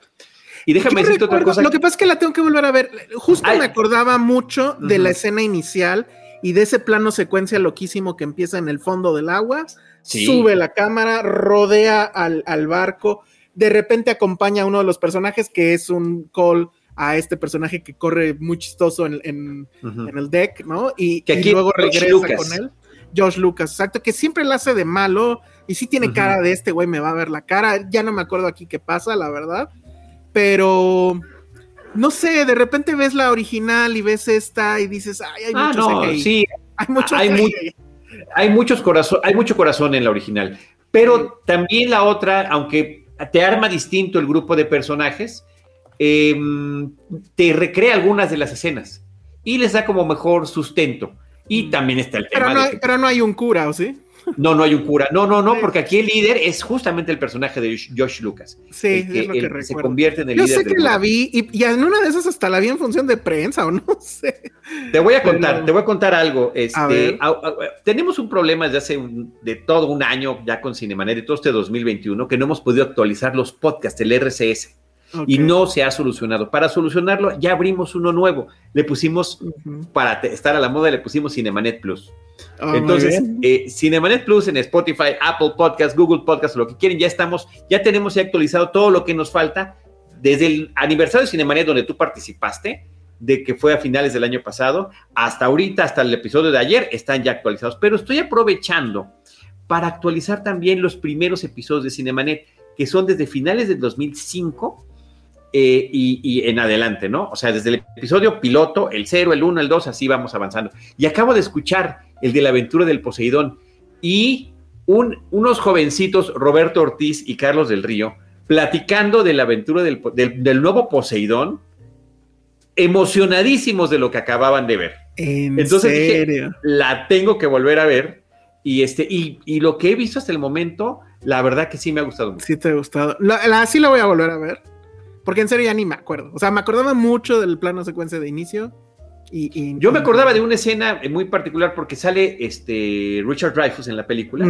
Y déjame decirte otra cosa. Lo que pasa es que la tengo que volver a ver. Justo me acordaba mucho de la escena inicial y de ese plano secuencia loquísimo que empieza en el fondo del agua. Sube la cámara, rodea al, barco. De repente acompaña a uno de los personajes que es un call a este personaje que corre muy chistoso en, el deck, ¿no? Y, que luego regresa con él. Josh Lucas, exacto, que siempre la hace de malo y sí tiene cara de este güey, me va a ver la cara. Ya no me acuerdo aquí qué pasa, la verdad pero no sé, de repente ves la original y ves esta y dices, ay, hay ah, no, sí, hay mucho hay, hay muchos corazón, hay mucho corazón en la original, pero también la otra, aunque te arma distinto el grupo de personajes, em, te recrea algunas de las escenas y les da como mejor sustento. Y mm. también está el tema. Pero no, pero no hay un cura, ¿o sí? No, no hay un cura. No, no, no, porque aquí el líder es justamente el personaje de Josh Lucas. Sí, es lo que Se convierte en el Yo líder. sé que la vi y, en una de esas hasta la vi en función de prensa o no sé. Te voy a contar, te voy a contar algo. Este, tenemos un problema desde hace de todo un año ya con Cinemanet, de todo este 2021, que no hemos podido actualizar los podcasts, el RCS. Y no se ha solucionado. Para solucionarlo, ya abrimos uno nuevo. Le pusimos, para estar a la moda, le pusimos Cinemanet Plus. Ah, Entonces, eh, Cinemanet Plus en Spotify, Apple Podcast, Google Podcast, lo que quieren, ya estamos, ya tenemos ya actualizado todo lo que nos falta desde el aniversario de Cinemanet donde tú participaste, de que fue a finales del año pasado, hasta ahorita, hasta el episodio de ayer, están ya actualizados. Pero estoy aprovechando para actualizar también los primeros episodios de Cinemanet, que son desde finales del 2005 eh, y, en adelante, ¿no? O sea, desde el episodio piloto, el 0, el 1, el 2, así vamos avanzando. Y acabo de escuchar el de la aventura del Poseidón y unos jovencitos, Roberto Ortiz y Carlos del Río, platicando de la aventura del, nuevo Poseidón, emocionadísimos de lo que acababan de ver. ¿En Entonces serio? la tengo que volver a ver. Y, este, y, y, lo que he visto hasta el momento, la verdad que sí me ha gustado mucho. Sí, te ha gustado. La, sí la voy a volver a ver. Porque en serio ya ni me acuerdo. O sea, me acordaba mucho del plano secuencia de inicio. Y, Yo me acordaba de una escena muy particular porque sale este Richard Dreyfuss en la película.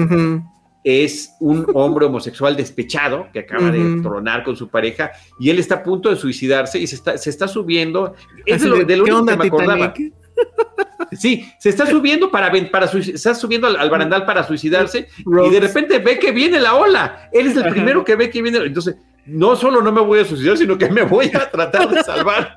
Es un hombre homosexual despechado que acaba de tronar con su pareja y él está a punto de suicidarse y se está, se está subiendo. Es de lo, único que me acordaba. Sí, se está subiendo para, para está subiendo al, barandal para suicidarse y de repente ve que viene la ola. Él es el primero que ve que viene. Entonces, no solo no me voy a suicidar, sino que me voy a tratar de salvar.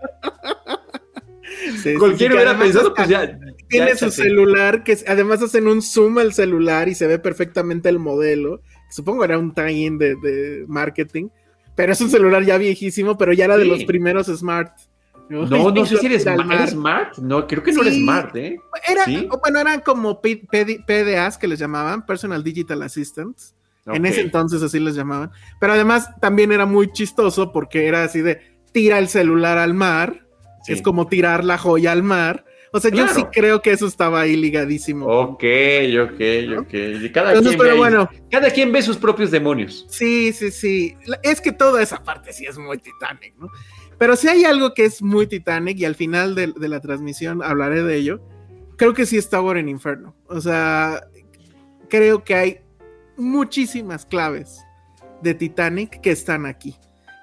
Cualquiera hubiera pensado, pues ya. Tiene su celular, que además hacen un zoom al celular y se ve perfectamente el modelo. Supongo era un tie-in de, marketing, pero es un celular ya viejísimo, pero ya era de los primeros smart. No, no, sé si eres smart. No, creo que no eres smart, ¿eh? Era, Bueno, eran como PDAs que les llamaban, Personal Digital Assistants. En ese entonces así les llamaban. Pero además también era muy chistoso porque era así de tira el celular al mar. Es como tirar la joya al mar. O sea, yo sí creo que eso estaba ahí ligadísimo. Ok, ok, ok. cada, quien ve bueno, cada quien ve sus propios demonios. Sí, sí, sí. Es que toda esa parte sí es muy Titanic, ¿no? Pero si hay algo que es muy Titanic y al final de, de la transmisión hablaré de ello, creo que sí está Tower en Inferno. O sea, creo que hay muchísimas claves de Titanic que están aquí.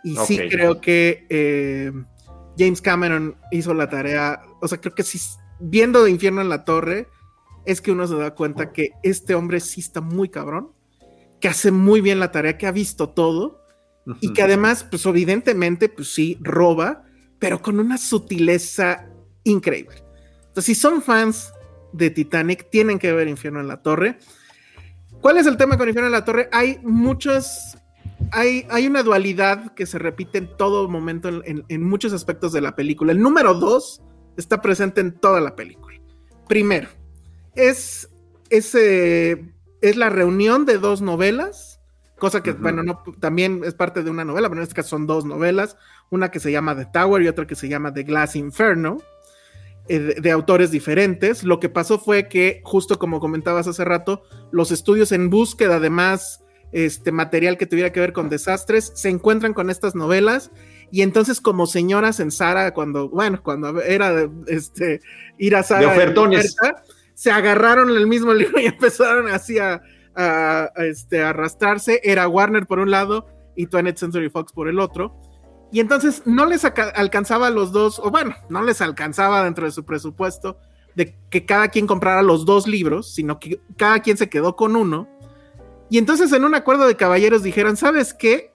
Y sí creo que eh, James Cameron hizo la tarea, o sea, creo que si viendo de infierno en la torre, es que uno se da cuenta que este hombre sí está muy cabrón, que hace muy bien la tarea, que ha visto todo y que además, pues evidentemente, pues sí, roba, pero con una sutileza increíble. Entonces, si son fans de Titanic, tienen que ver Infierno en la Torre. ¿Cuál es el tema con Infierno en la Torre? Hay muchos. Hay, hay una dualidad que se repite en todo momento, en, muchos aspectos de la película. El número dos está presente en toda la película. Primero, es, ese, es la reunión de dos novelas, cosa que, bueno, no, también es parte de una novela, pero en este caso son dos novelas, una que se llama The Tower y otra que se llama The Glass Inferno. Eh, de, autores diferentes. Lo que pasó fue que, justo como comentabas hace rato, los estudios en búsqueda de más este, material que tuviera que ver con desastres se encuentran con estas novelas. Y entonces, como señoras en Sara, cuando, bueno, cuando era este, ir a Sara, se agarraron el mismo libro y empezaron así a, este, arrastrarse. Era Warner por un lado y 20th Century Fox por el otro y entonces no les alcanzaba a los dos, o bueno, no les alcanzaba dentro de su presupuesto de que cada quien comprara los dos libros, sino que cada quien se quedó con uno. Y entonces en un acuerdo de caballeros dijeron, ¿sabes qué?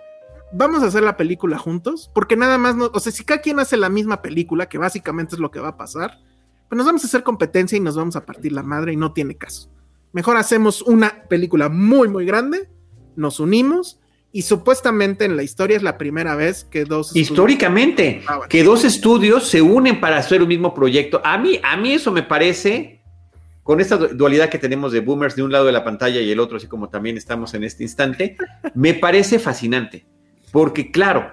Vamos a hacer la película juntos, porque nada más, no, o sea, si cada quien hace la misma película, que básicamente es lo que va a pasar, pues nos vamos a hacer competencia y nos vamos a partir la madre y no tiene caso. Mejor hacemos una película muy, muy grande, nos unimos y supuestamente en la historia es la primera vez que dos históricamente que dos estudios se unen para hacer un mismo proyecto. A mí a mí eso me parece con esta dualidad que tenemos de boomers de un lado de la pantalla y el otro así como también estamos en este instante, me parece fascinante. porque claro,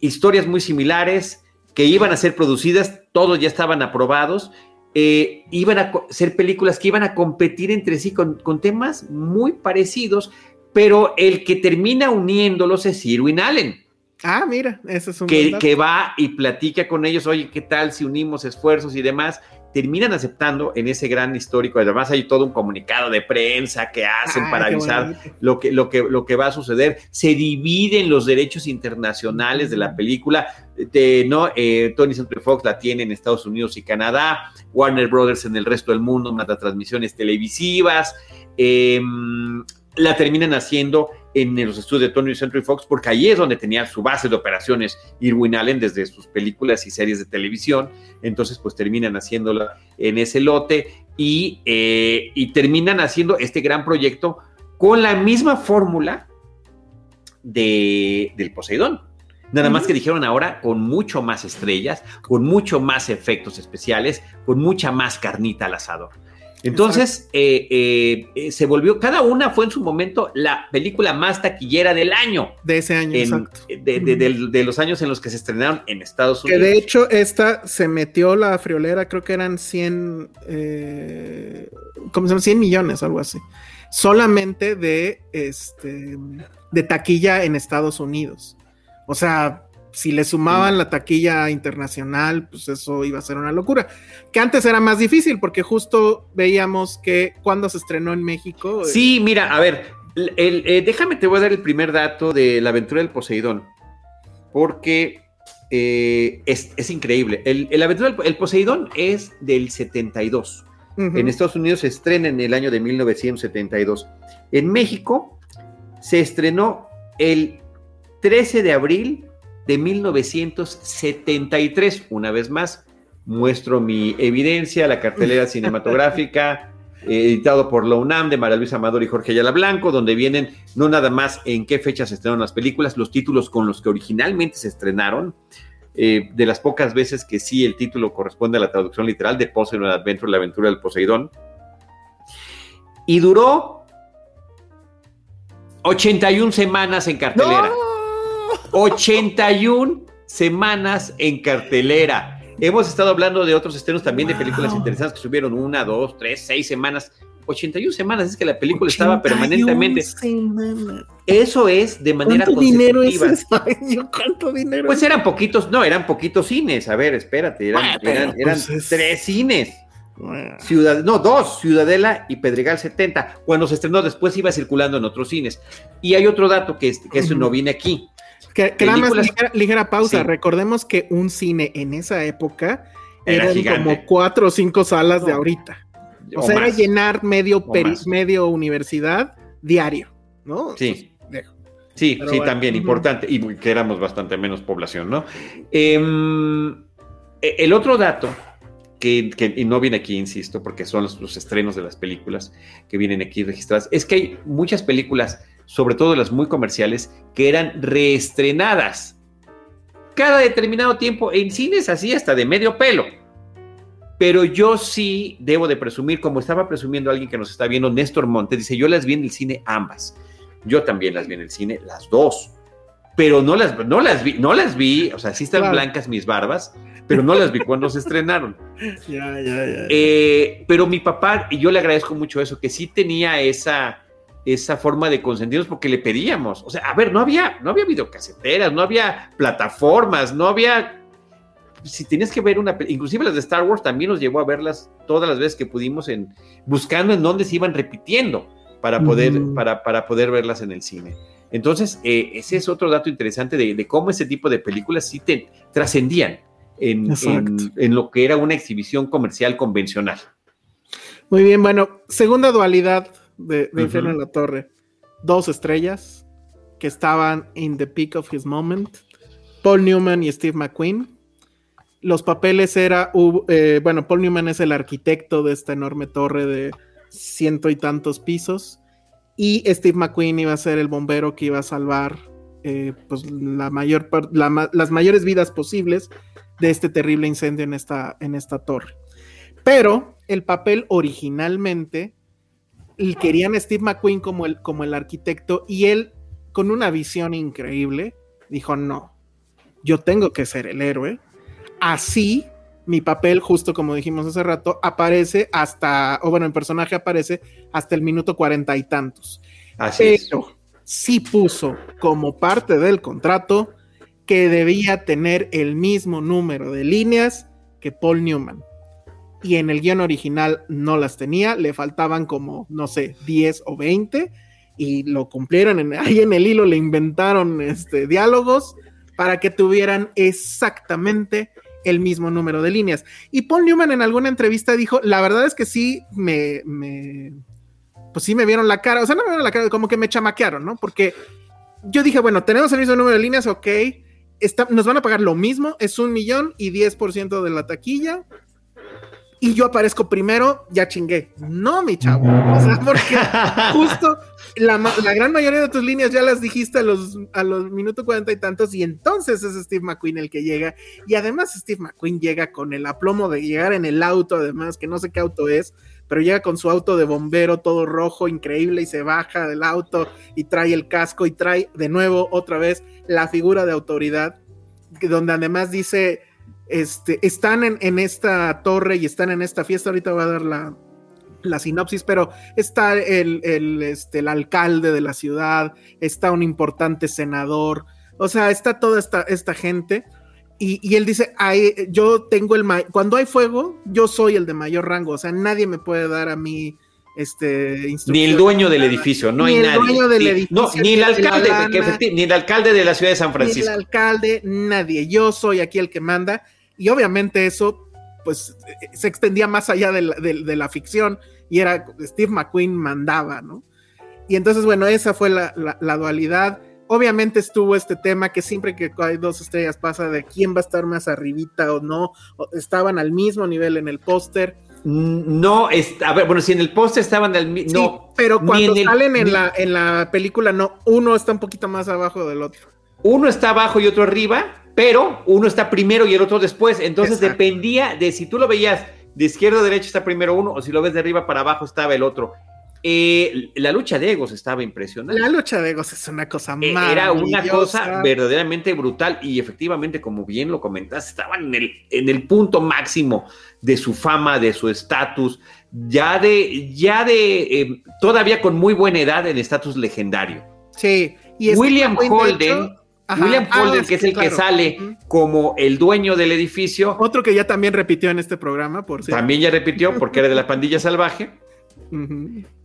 historias muy similares que iban a ser producidas, todos ya estaban aprobados, eh, iban a ser películas que iban a competir entre sí con, temas muy parecidos, pero el que termina uniéndolos es Irwin Allen. Ah, mira, ese es un que, que va y platica con ellos, oye, ¿qué tal si unimos esfuerzos y demás? terminan aceptando en ese gran histórico. Además, hay todo un comunicado de prensa que hacen ah, para avisar lo que, lo, que, lo que va a suceder. Se dividen los derechos internacionales de la película. De, ¿no? Eh, Tony Century Fox la tiene en Estados Unidos y Canadá, Warner Brothers en el resto del mundo, manda transmisiones televisivas. Em, la terminan haciendo en los estudios de Tony Century Fox, porque ahí es donde tenía su base de operaciones Irwin Allen desde sus películas y series de televisión. Entonces, pues terminan haciéndola en ese lote y, eh, y terminan haciendo este gran proyecto con la misma fórmula de, del Poseidón. Nada más que dijeron ahora con mucho más estrellas, con mucho más efectos especiales, con mucha más carnita al asador. Entonces, eh, eh, eh, se volvió, cada una fue en su momento la película más taquillera del año. De ese año, exacto. De, los años en los que se estrenaron en Estados Unidos. Que de hecho, esta se metió la friolera, creo que eran 100, ¿cómo se llama? 100 millones, algo así. Solamente de, este, de taquilla en Estados Unidos. O sea, si le sumaban la taquilla internacional, pues eso iba a ser una locura. Que antes era más difícil porque justo veíamos que cuando se estrenó en México. Eh, sí, mira, a ver, eh, déjame te voy a dar el primer dato de la aventura del Poseidón, porque eh, es, increíble. El, aventura del Poseidón es del 72. En Estados Unidos se estrena en el año de 1972. En México se estrenó el 13 de abril de 1973. Una vez más, muestro mi evidencia, la cartelera cinematográfica, editado por la UNAM de María Luisa Amador y Jorge Ayala Blanco, donde vienen no nada más en qué fecha se estrenaron las películas, los títulos con los que originalmente se estrenaron. Eh, de las pocas veces que sí el título corresponde a la traducción literal de Poseidon Adventure, la aventura del Poseidón. Y duró 81 semanas en cartelera. 81 semanas en cartelera. Hemos estado hablando de otros estrenos también de películas interesantes que subieron una, dos, tres, seis semanas. 81 semanas es que la película estaba permanentemente. Eso es de manera ¿Cuánto dinero es ¿Cuánto dinero? Pues eran poquitos, no, eran poquitos cines. A ver, espérate, eran, pues tres cines. Ciudad, no, dos, Ciudadela y Pedregal 70. Cuando se estrenó después iba circulando en otros cines. Y hay otro dato que, que eso no viene aquí. Que, nada más ligera, pausa. Recordemos que un cine en esa época eran como cuatro o cinco salas de ahorita. O, sea, era llenar medio, medio universidad diario, ¿no? Sí. sí, sí, también importante. Y que éramos bastante menos población, ¿no? Em, e, el otro dato que, y no viene aquí, insisto, porque son los, estrenos de las películas que vienen aquí registradas, es que hay muchas películas sobre todo las muy comerciales, que eran reestrenadas cada determinado tiempo en cines así hasta de medio pelo. Pero yo sí debo de presumir, como estaba presumiendo alguien que nos está viendo, Néstor Montes, dice, yo las vi en el cine ambas. Yo también las vi en el cine, las dos. Pero no las, no las vi, no las vi, o sea, sí están blancas mis barbas, pero no las vi cuando se estrenaron. Ya, ya, ya. Eh, pero mi papá, y yo le agradezco mucho eso, que sí tenía esa, esa forma de consentirnos porque le pedíamos. O sea, a ver, no había, no había videocaseteras, no había plataformas, no había. Si tenías que ver una, inclusive las de Star Wars también nos llevó a verlas todas las veces que pudimos en buscando en dónde se iban repitiendo para poder, para, para, poder verlas en el cine. Entonces, eh, ese es otro dato interesante de, cómo ese tipo de películas sí te trascendían en, en, lo que era una exhibición comercial convencional. Muy bien, bueno, segunda dualidad de, de en la Torre. Dos estrellas que estaban in the peak of his moment. Paul Newman y Steve McQueen. Los papeles era, eh, bueno, Paul Newman es el arquitecto de esta enorme torre de ciento y tantos pisos. Y Steve McQueen iba a ser el bombero que iba a salvar eh, pues, la mayor las mayores vidas posibles de este terrible incendio en esta, en esta torre. Pero el papel originalmente querían a Steve McQueen como el, como el arquitecto y él con una visión increíble dijo, no, yo tengo que ser el héroe. Así, mi papel, justo como dijimos hace rato, aparece hasta, o bueno, el personaje aparece hasta el minuto cuarenta y tantos. Así Pero sí puso como parte del contrato que debía tener el mismo número de líneas que Paul Newman. Y en el guion original no las tenía, le faltaban como, no sé, 10 o 20 y lo cumplieron. En, ahí en el hilo le inventaron este, diálogos para que tuvieran exactamente el mismo número de líneas. Y Paul Newman en alguna entrevista dijo, la verdad es que sí me, pues sí me vieron la cara, o sea, no me vieron la cara, como que me chamaquearon, ¿no? Porque yo dije, bueno, tenemos el mismo número de líneas, ok, nos van a pagar lo mismo, es un millón y 10% de la taquilla, y yo aparezco primero, ya chingué. No, mi chavo. O sea, porque justo la, la, gran mayoría de tus líneas ya las dijiste a los, a los minutos cuarenta y tantos, y entonces es Steve McQueen el que llega. Y además, Steve McQueen llega con el aplomo de llegar en el auto, además, que no sé qué auto es, pero llega con su auto de bombero todo rojo, increíble, y se baja del auto y trae el casco y trae de nuevo otra vez la figura de autoridad, donde además dice este, están en, en, esta torre y están en esta fiesta. Ahorita voy a dar la, la sinopsis, pero está el, el, este, el, alcalde de la ciudad, está un importante senador, o sea, está toda esta, esta gente. Y, y él dice, Ay, yo tengo el, cuando hay fuego, yo soy el de mayor rango, o sea, nadie me puede dar a mí este ni el dueño del edificio, no ni hay el nadie. Dueño del ni, edificio, no, ni el alcalde, lana, que, ni el alcalde de la ciudad de San Francisco. Ni el alcalde, nadie. Yo soy aquí el que manda. Y obviamente eso, pues, se extendía más allá de la, de, de la ficción y era Steve McQueen mandaba, ¿no? Y entonces, bueno, esa fue la, la, la, dualidad. Obviamente estuvo este tema que siempre que hay dos estrellas pasa de quién va a estar más arribita o no, o estaban al mismo nivel en el póster. No, es, a ver, bueno, si en el póster estaban al mismo. Sí, no, pero cuando en el- salen en, ni- la, en la película, no, uno está un poquito más abajo del otro. uno está abajo y otro arriba, pero uno está primero y el otro después. Entonces Exacto. dependía de si tú lo veías de izquierda a derecha está primero uno, o si lo ves de arriba para abajo estaba el otro. Eh, la lucha de egos estaba impresionante. La lucha de egos es una cosa Eh, maravillosa. Era una cosa verdaderamente brutal y efectivamente, como bien lo comentaste, estaban en el, en el punto máximo de su fama, de su estatus, ya de, ya de, eh, todavía con muy buena edad en estatus legendario. Sí. Y William Holden, hecho- Ajá. William Ah, Holden, que es el que sale como el dueño del edificio, Otro que ya también repitió en este programa, por cierto. también ya repitió porque era de la pandilla salvaje.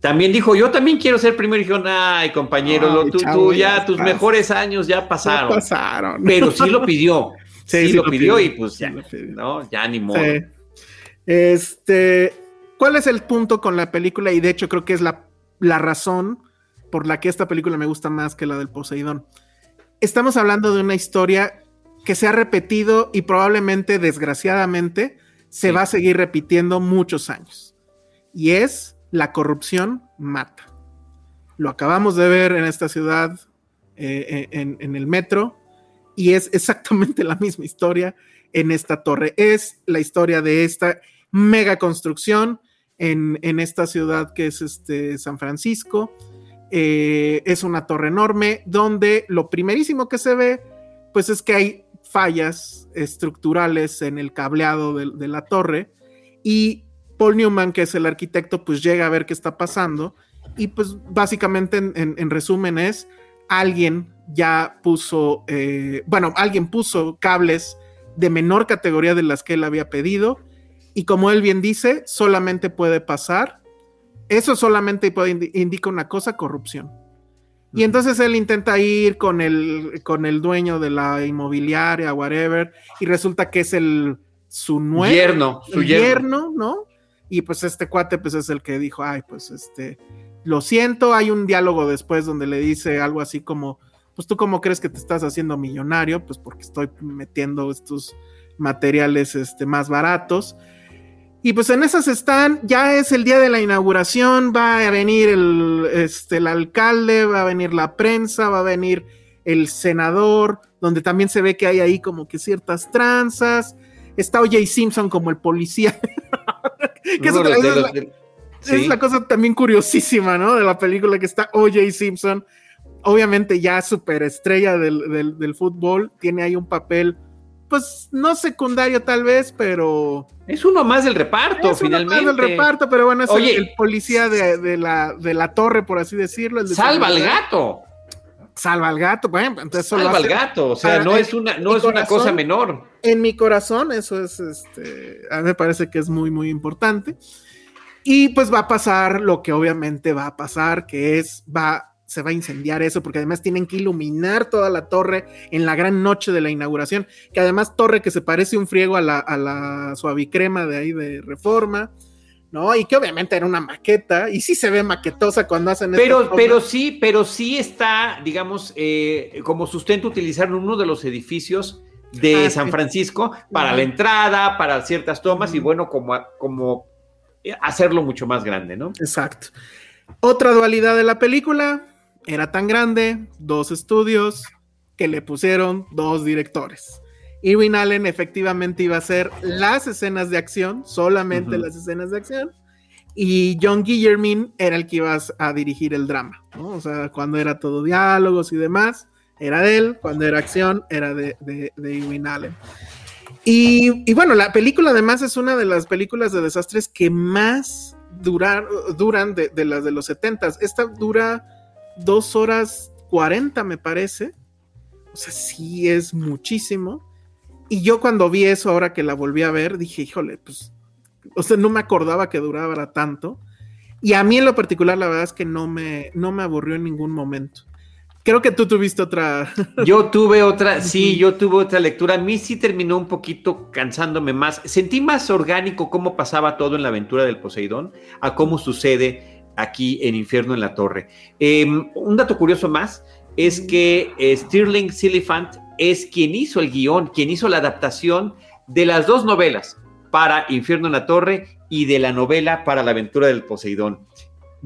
También dijo, yo también quiero ser primero. Y dijeron, ay, compañero, Ay, lo- tú, chavo, tú ya ya, tus mejores años ya Ya pasaron. pasaron. Pero sí lo pidió. Sí, Sí, sí lo pidió, pidió, y pues sí ya, lo pidió. ¿no? Ya ni modo. Sí. Este, ¿cuál es el punto con la película? Y de hecho creo que es la, la razón por la que esta película me gusta más que la del Poseidón. Estamos hablando de una historia que se ha repetido y probablemente, desgraciadamente, se Sí. va a seguir repitiendo muchos años. Y es la corrupción mata. Lo acabamos de ver en esta ciudad, eh, en, en el metro, y es exactamente la misma historia en esta torre. Es la historia de esta mega construcción en, en esta ciudad que es este, San Francisco. Eh, es una torre enorme donde lo primerísimo que se ve, pues es que hay fallas estructurales en el cableado de, la torre y Paul Newman, que es el arquitecto, pues llega a ver qué está pasando y pues básicamente en, en- en resumen es alguien ya puso, eh, bueno, alguien puso cables de menor categoría de las que él había pedido y como él bien dice, solamente puede pasar, eso solamente puede indica una cosa, corrupción. Y entonces él intenta ir con el, con el dueño de la inmobiliaria, whatever, y resulta que es el su nuevo Yerno, su yerno, ¿no? Y pues este cuate pues es el que dijo, ay, pues este, lo siento, hay un diálogo después donde le dice algo así como, pues tú cómo crees que te estás haciendo millonario, pues porque estoy metiendo estos materiales este, más baratos. Y pues en esas están, ya es el día de la inauguración, va a venir el, este, el alcalde, va a venir la prensa, va a venir el senador, donde también se ve que hay ahí como que ciertas tranzas. Está O.J. Simpson como el policía. que es, la- es la cosa también curiosísima, ¿no? De la película que está O.J. Simpson obviamente ya superestrella del, del, fútbol, tiene ahí un papel, pues no secundario tal vez, pero... Es uno más del reparto, finalmente. Uno más del reparto, pero bueno, es el, policía de, la, de la torre, por así decirlo. salva al gato. Salva al gato, bueno, entonces Salva al gato, o sea, no es una, no es una cosa menor. En mi corazón, eso es, este, a mí me parece que es muy, muy importante. Y pues va a pasar lo que obviamente va a pasar, que es, va se va a incendiar eso, porque además tienen que iluminar toda la torre en la gran noche de la inauguración, que además torre que se parece un friego a la, a la suavicrema de ahí de reforma. ¿no? Y que obviamente era una maqueta, y sí se ve maquetosa cuando hacen Pero, pero sí, pero sí está, digamos, eh, como sustento utilizar uno de los edificios de ah, San Francisco para la entrada, para ciertas tomas, y bueno, como, como hacerlo mucho más grande, ¿no? Exacto. Otra dualidad de la película, era tan grande, dos estudios, que le pusieron dos directores. Irwin Allen efectivamente iba a hacer las escenas de acción, solamente las escenas de acción, y John Guillermin era el que iba a dirigir el drama, O sea, cuando era todo diálogos y demás, era de él, cuando era acción, era de, de, Irwin Allen. Y, bueno, la película además es una de las películas de desastres que más duran de, de las de los 70 Esta dura dos horas cuarenta, me parece. O sea, sí es muchísimo. Y yo cuando vi eso, ahora que la volví a ver, dije, híjole, pues, o sea, no me acordaba que duraba tanto. Y a mí en lo particular, la verdad es que no me, no me aburrió en ningún momento. Creo que tú tuviste otra. Yo tuve otra, sí, yo tuve otra lectura. A mí sí terminó un poquito cansándome más. Sentí más orgánico cómo pasaba todo en la aventura del Poseidón a cómo sucede aquí en Infierno en la Torre. Em, un dato curioso más es que eh, Stirling Silliphant es quien hizo el guion, quien hizo la adaptación de las dos novelas para Infierno en la Torre y de la novela para la aventura del Poseidón.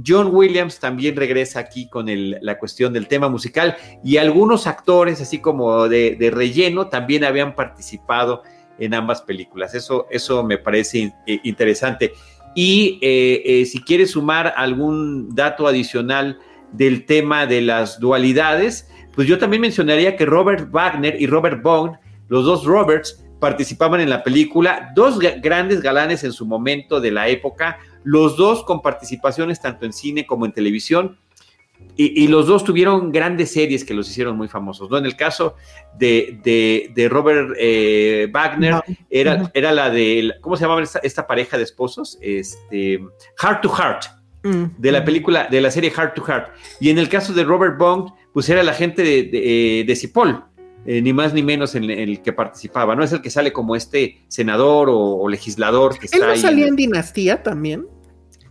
John Williams también regresa aquí con la cuestión del tema musical y algunos actores, así como de, relleno, también habían participado en ambas películas. Eso, eso me parece eh, interesante. Y eh, eh, si quieres sumar algún dato adicional del tema de las dualidades, pues yo también mencionaría que Robert Wagner y Robert Bond, los dos Roberts, participaban en la película, dos grandes galanes en su momento de la época, los dos con participaciones tanto en cine como en televisión, y, los dos tuvieron grandes series que los hicieron muy famosos, ¿no? En el caso de, Robert eh, Wagner, era, era la de, ¿cómo se llamaba esta, pareja de esposos? Este, Heart to Heart, mm. de la película, de la serie Heart to Heart. Y en el caso de Robert Bond, pues era la gente de, de, eh, Cipoll, eh, ni más ni menos en, el que participaba, ¿no? Es el que sale como este senador o, legislador que ¿Él no salía en Dinastía también?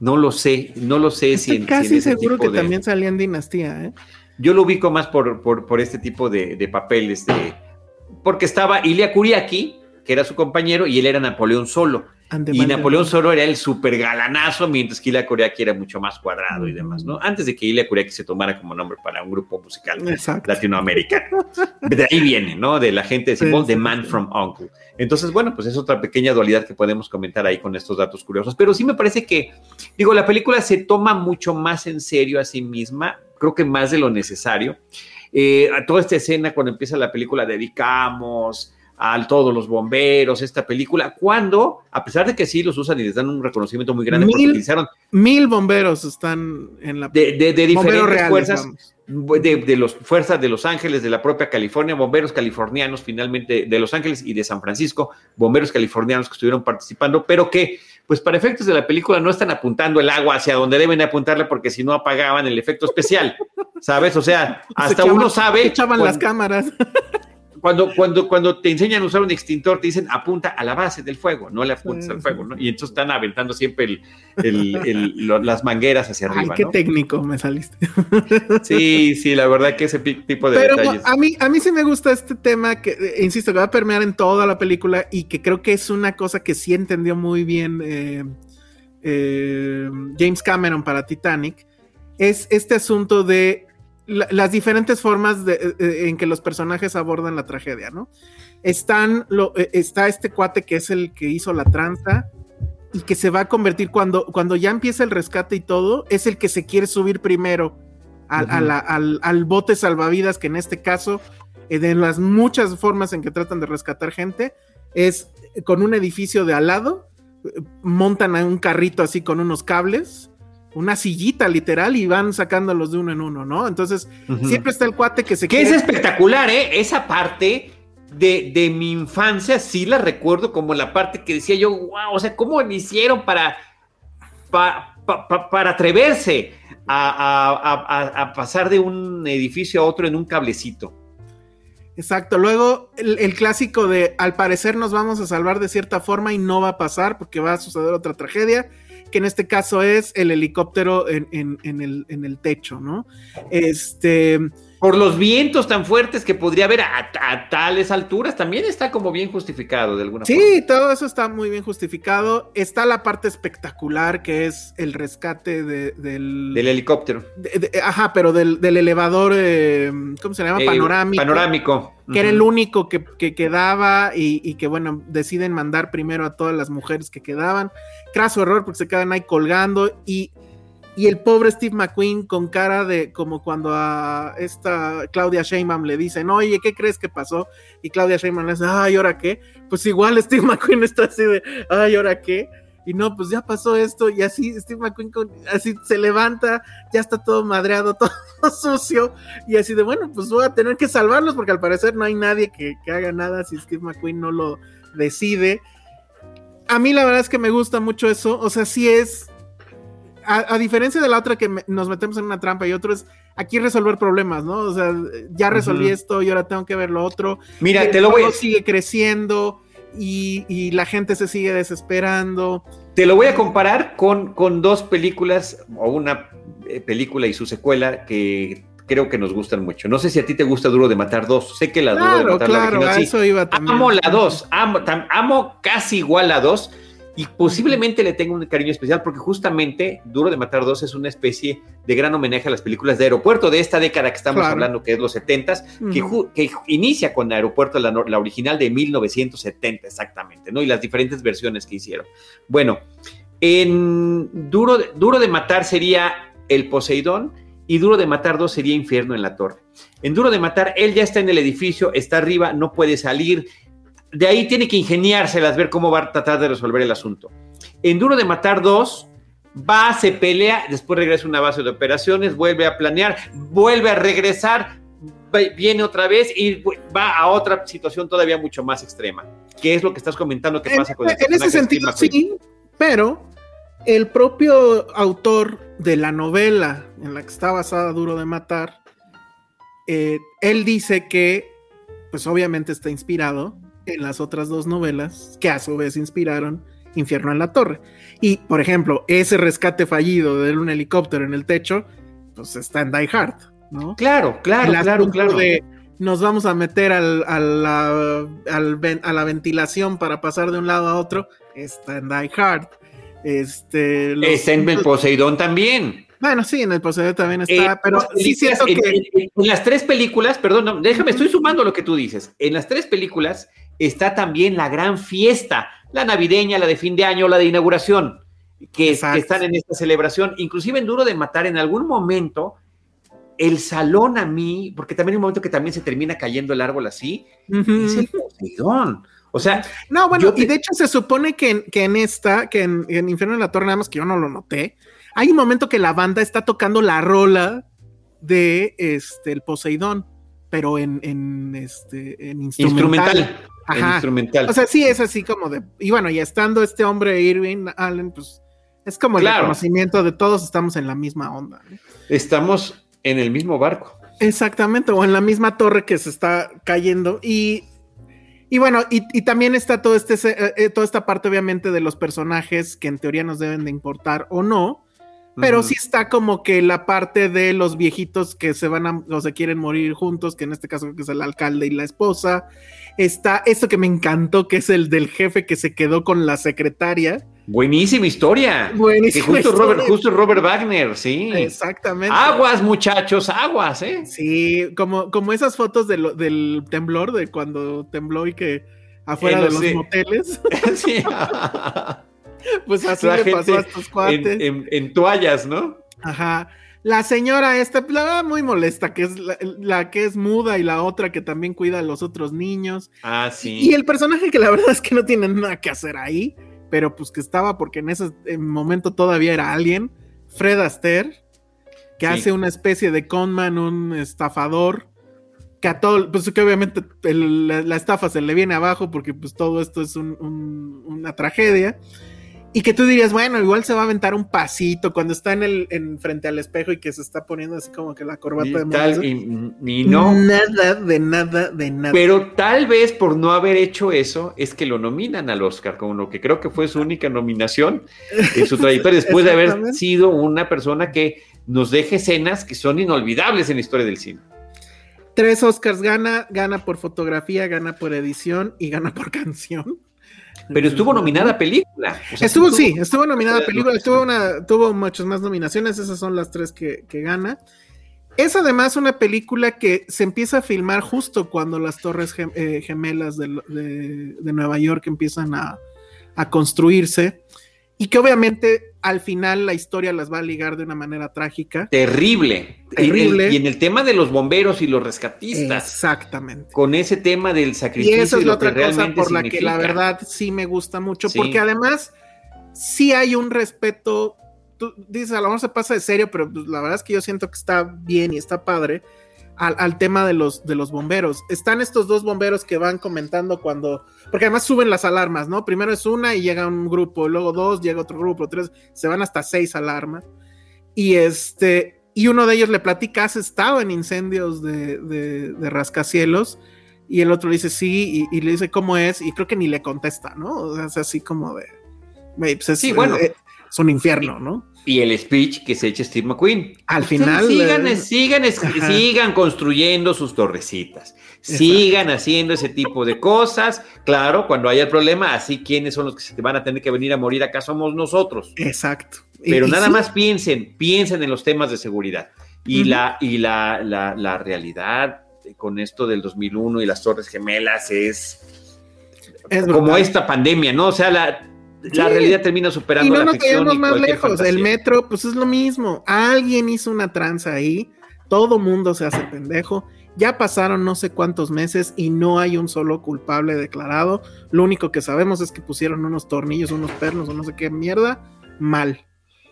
No lo sé, no lo sé si en, Casi seguro que también salía en Dinastía, ¿eh? Yo lo ubico más por, por, este tipo de, papeles, de, porque estaba Ilya Kuriaki, que era su compañero, y él era Napoleón solo. y Napoleón solo era el super galanazo, mientras que Ilya Kuriaki era mucho más cuadrado y demás, ¿no? Antes de que Ilya Kuriaki se tomara como nombre para un grupo musical latinoamericano. De ahí viene, ¿no? De la gente de Simón, The Man from Uncle. Entonces, bueno, pues es otra pequeña dualidad que podemos comentar ahí con estos datos curiosos. Pero sí me parece que, digo, la película se toma mucho más en serio a sí misma, creo que más de lo necesario. Eh, a toda esta escena, cuando empieza la película, dedicamos a todos los bomberos, esta película, cuando, a pesar de que sí los usan y les dan un reconocimiento muy grande, mil, utilizaron mil bomberos están en la de, de, de diferentes fuerzas, de, los fuerzas de Los Ángeles, de la propia California, bomberos californianos finalmente de Los Ángeles y de San Francisco, bomberos californianos que estuvieron participando, pero que, pues para efectos de la película no están apuntando el agua hacia donde deben apuntarle porque si no apagaban el efecto especial, ¿sabes? O sea, hasta uno sabe... Echaban las cámaras. cuando, cuando, cuando te enseñan a usar un extintor, te dicen apunta a la base del fuego, no le apuntes al fuego, ¿no? Y entonces están aventando siempre las mangueras hacia arriba. Ay, qué técnico me saliste. Sí, sí, la verdad que ese tipo de Pero A mí, a mí sí me gusta este tema que, eh, insisto, que va a permear en toda la película y que creo que es una cosa que sí entendió muy bien eh, eh, James Cameron para Titanic. Es este asunto de las diferentes formas de, eh, eh, en que los personajes abordan la tragedia, ¿no? Están lo, eh, está este cuate que es el que hizo la tranza y que se va a convertir cuando, cuando ya empieza el rescate y todo, es el que se quiere subir primero al, bote salvavidas, que en este caso, eh, de las muchas formas en que tratan de rescatar gente, es con un edificio de al lado, montan a un carrito así con unos cables, una sillita literal y van sacándolos de uno en uno, ¿no? Entonces, siempre está el cuate que se Que es espectacular, ¿eh? Esa parte de, mi infancia sí la recuerdo como la parte que decía yo, wow, o sea, ¿cómo me hicieron para, para atreverse a, pasar de un edificio a otro en un cablecito? Exacto, luego el, clásico de al parecer nos vamos a salvar de cierta forma y no va a pasar porque va a suceder otra tragedia, que en este caso es el helicóptero en, el, el techo, ¿no? Este, por los vientos tan fuertes que podría haber a, tales alturas, también está como bien justificado de alguna sí, forma. Sí, todo eso está muy bien justificado. Está la parte espectacular que es el rescate del... Del helicóptero. ajá, pero del, elevador, eh, ¿cómo se llama? Eh, panorámico. Panorámico. Que era el único que, quedaba y, y, que, bueno, deciden mandar primero a todas las mujeres que quedaban. Craso error porque se quedan ahí colgando y y el pobre Steve McQueen con cara de como cuando a esta Claudia Sheinbaum le dicen, oye, ¿qué crees que pasó? Y Claudia Sheinbaum le dice, ay, ¿ahora qué? Pues igual Steve McQueen está así de, ay, ¿ahora qué? Y no, pues ya pasó esto y así Steve McQueen así se levanta, ya está todo madreado, todo sucio y así de, bueno, pues voy a tener que salvarlos porque al parecer no hay nadie que, que haga nada si Steve McQueen no lo decide. A mí la verdad es que me gusta mucho eso, o sea, sí es a, diferencia de la otra que nos metemos en una trampa y otro es aquí resolver problemas, ¿no? O sea, ya resolví esto y ahora tengo que ver lo otro. Mira, te lo voy a... sigue creciendo y, la gente se sigue desesperando. Te lo voy a comparar con, con dos películas o una eh, película y su secuela que creo que nos gustan mucho. No sé si a ti te gusta Duro de Matar 2. Sé que la Duro de Matar claro, la eso iba también. Amo la 2, amo, amo casi igual la 2 y posiblemente le tenga un cariño especial porque justamente Duro de Matar 2 es una especie de gran homenaje a las películas de aeropuerto de esta década que estamos hablando, que es los 70s, que, inicia con Aeropuerto, la, la, original de 1970 exactamente, ¿no? Y las diferentes versiones que hicieron. Bueno, en Duro, Duro de Matar sería el Poseidón y Duro de Matar 2 sería Infierno en la Torre. En Duro de Matar, él ya está en el edificio, está arriba, no puede salir, de ahí tiene que ingeniárselas, ver cómo va a tratar de resolver el asunto. En Duro de Matar 2, va, se pelea, después regresa a una base de operaciones, vuelve a planear, vuelve a regresar, viene otra vez y va a otra situación todavía mucho más extrema. ¿Qué es lo que estás comentando que pasa con el En ese sentido, sí, pero el propio autor de la novela en la que está basada Duro de Matar, eh, él dice que, pues obviamente está inspirado en las otras dos novelas que a su vez inspiraron Infierno en la Torre. Y, por ejemplo, ese rescate fallido de un helicóptero en el techo, pues está en Die Hard, ¿no? Claro, claro, claro, claro. nos vamos a meter al, a, la, a la ventilación para pasar de un lado a otro, está en Die Hard. Este, está en el Poseidón también. Bueno, sí, en el Poseidón también está, eh, pero sí siento que... En, las tres películas, perdón, déjame, estoy sumando lo que tú dices. En las tres películas está también la gran fiesta, la navideña, la de fin de año, la de inauguración, que, están en esta celebración. Inclusive en Duro de Matar, en algún momento, el salón a mí, porque también hay un momento que también se termina cayendo el árbol así, es el Poseidón. O sea, no, bueno, y de hecho se supone que, en esta, que en, en, Infierno de la Torre, nada más que yo no lo noté, hay un momento que la banda está tocando la rola de este el Poseidón, pero en, en este en instrumental. Ajá. instrumental. O sea, sí es así como de. Y bueno, y estando este hombre Irving Allen, pues es como el reconocimiento de todos estamos en la misma onda. Estamos en el mismo barco. Exactamente, o en la misma torre que se está cayendo. Y, y bueno, y, también está todo este, eh, eh, toda esta parte, obviamente, de los personajes que en teoría nos deben de importar o no. Pero sí está como que la parte de los viejitos que se van a, o se quieren morir juntos, que en este caso que es el alcalde y la esposa está esto que me encantó, que es el del jefe que se quedó con la secretaria. Buenísima historia. Buenísima justo Robert, justo Robert Wagner, sí. Exactamente. Aguas, muchachos, aguas, ¿eh? Sí, como, como esas fotos del temblor, de cuando tembló y que afuera de los moteles. sí. pues así le pasó a estos cuates. En, en, toallas, ¿no? Ajá. La señora esta, pues, la verdad, muy molesta, que es la, la que es muda y la otra que también cuida a los otros niños. Ah, sí. Y el personaje que la verdad es que no tiene nada que hacer ahí, pero pues que estaba porque en ese momento todavía era alguien, Fred Astaire, que Sí. hace una especie de conman, un estafador, que a todo, pues que obviamente el- la, la estafa se le viene abajo porque pues todo esto es un- un- una tragedia. Y que tú dirías, bueno, igual se va a aventar un pasito cuando está en el en frente al espejo y que se está poniendo así como que la corbata Y de tal, y, y no. Nada, de nada, de nada. Pero tal vez por no haber hecho eso es que lo nominan al Oscar, como lo que creo que fue su única nominación en su trayectoria, después de haber sido una persona que nos deje escenas que son inolvidables en la historia del cine. Tres Oscars gana, gana por fotografía, gana por edición y gana por canción. Pero estuvo nominada a película. O sea, Estuvo, tuvo- sí, estuvo nominada a película, estuvo una, tuvo muchas más nominaciones, esas son las tres que, que gana. Es además una película que se empieza a filmar justo cuando las torres gem- eh, gemelas de, de- de Nueva York empiezan a, a construirse y que obviamente al final la historia las va a ligar de una manera trágica. Terrible. Terrible. Y, y en el tema de los bomberos y los rescatistas, Exactamente. con ese tema del Y sacrificio esa es la otra cosa por la que la verdad sí me gusta mucho, Sí. porque además sí hay un respeto. Tú dices, a lo mejor se pasa de serio, pero pues, la verdad es que yo siento que está bien y está padre al, al tema de los, de los bomberos. Están estos dos bomberos que van comentando cuando, porque además suben las alarmas, ¿no? Primero es una y llega un grupo, luego dos, llega otro grupo, tres, se van hasta seis alarmas. Y este, y uno de ellos le platica, has estado en incendios de, de, de rascacielos. Y el otro le dice sí, y, y le dice cómo es, y creo que ni le contesta, ¿no? O sea, es así como de. "Güey, pues es, Sí, bueno. eh, es un infierno, ¿no? Y el speech que se echa Steve McQueen. Al final. Sigan, eh, sigan, Ajá. sigan construyendo sus torrecitas. Sigan haciendo ese tipo de cosas. Claro, cuando haya el problema, así quiénes son los que se te van a tener que venir a morir, acá somos nosotros. Exacto. Pero y nada sí, más piensen, piensen en los temas de seguridad. Y, la, y la, la, la realidad con esto del 2001 y las Torres Gemelas es es como esta pandemia, ¿no? O sea, la, la Sí. realidad termina superando Y no la nos y más lejos. fantasía. El metro, pues es lo mismo. Alguien hizo una tranza ahí. Todo mundo se hace pendejo. Ya pasaron no sé cuántos meses y no hay un solo culpable declarado. Lo único que sabemos es que pusieron unos tornillos, unos pernos o no sé qué mierda. Mal.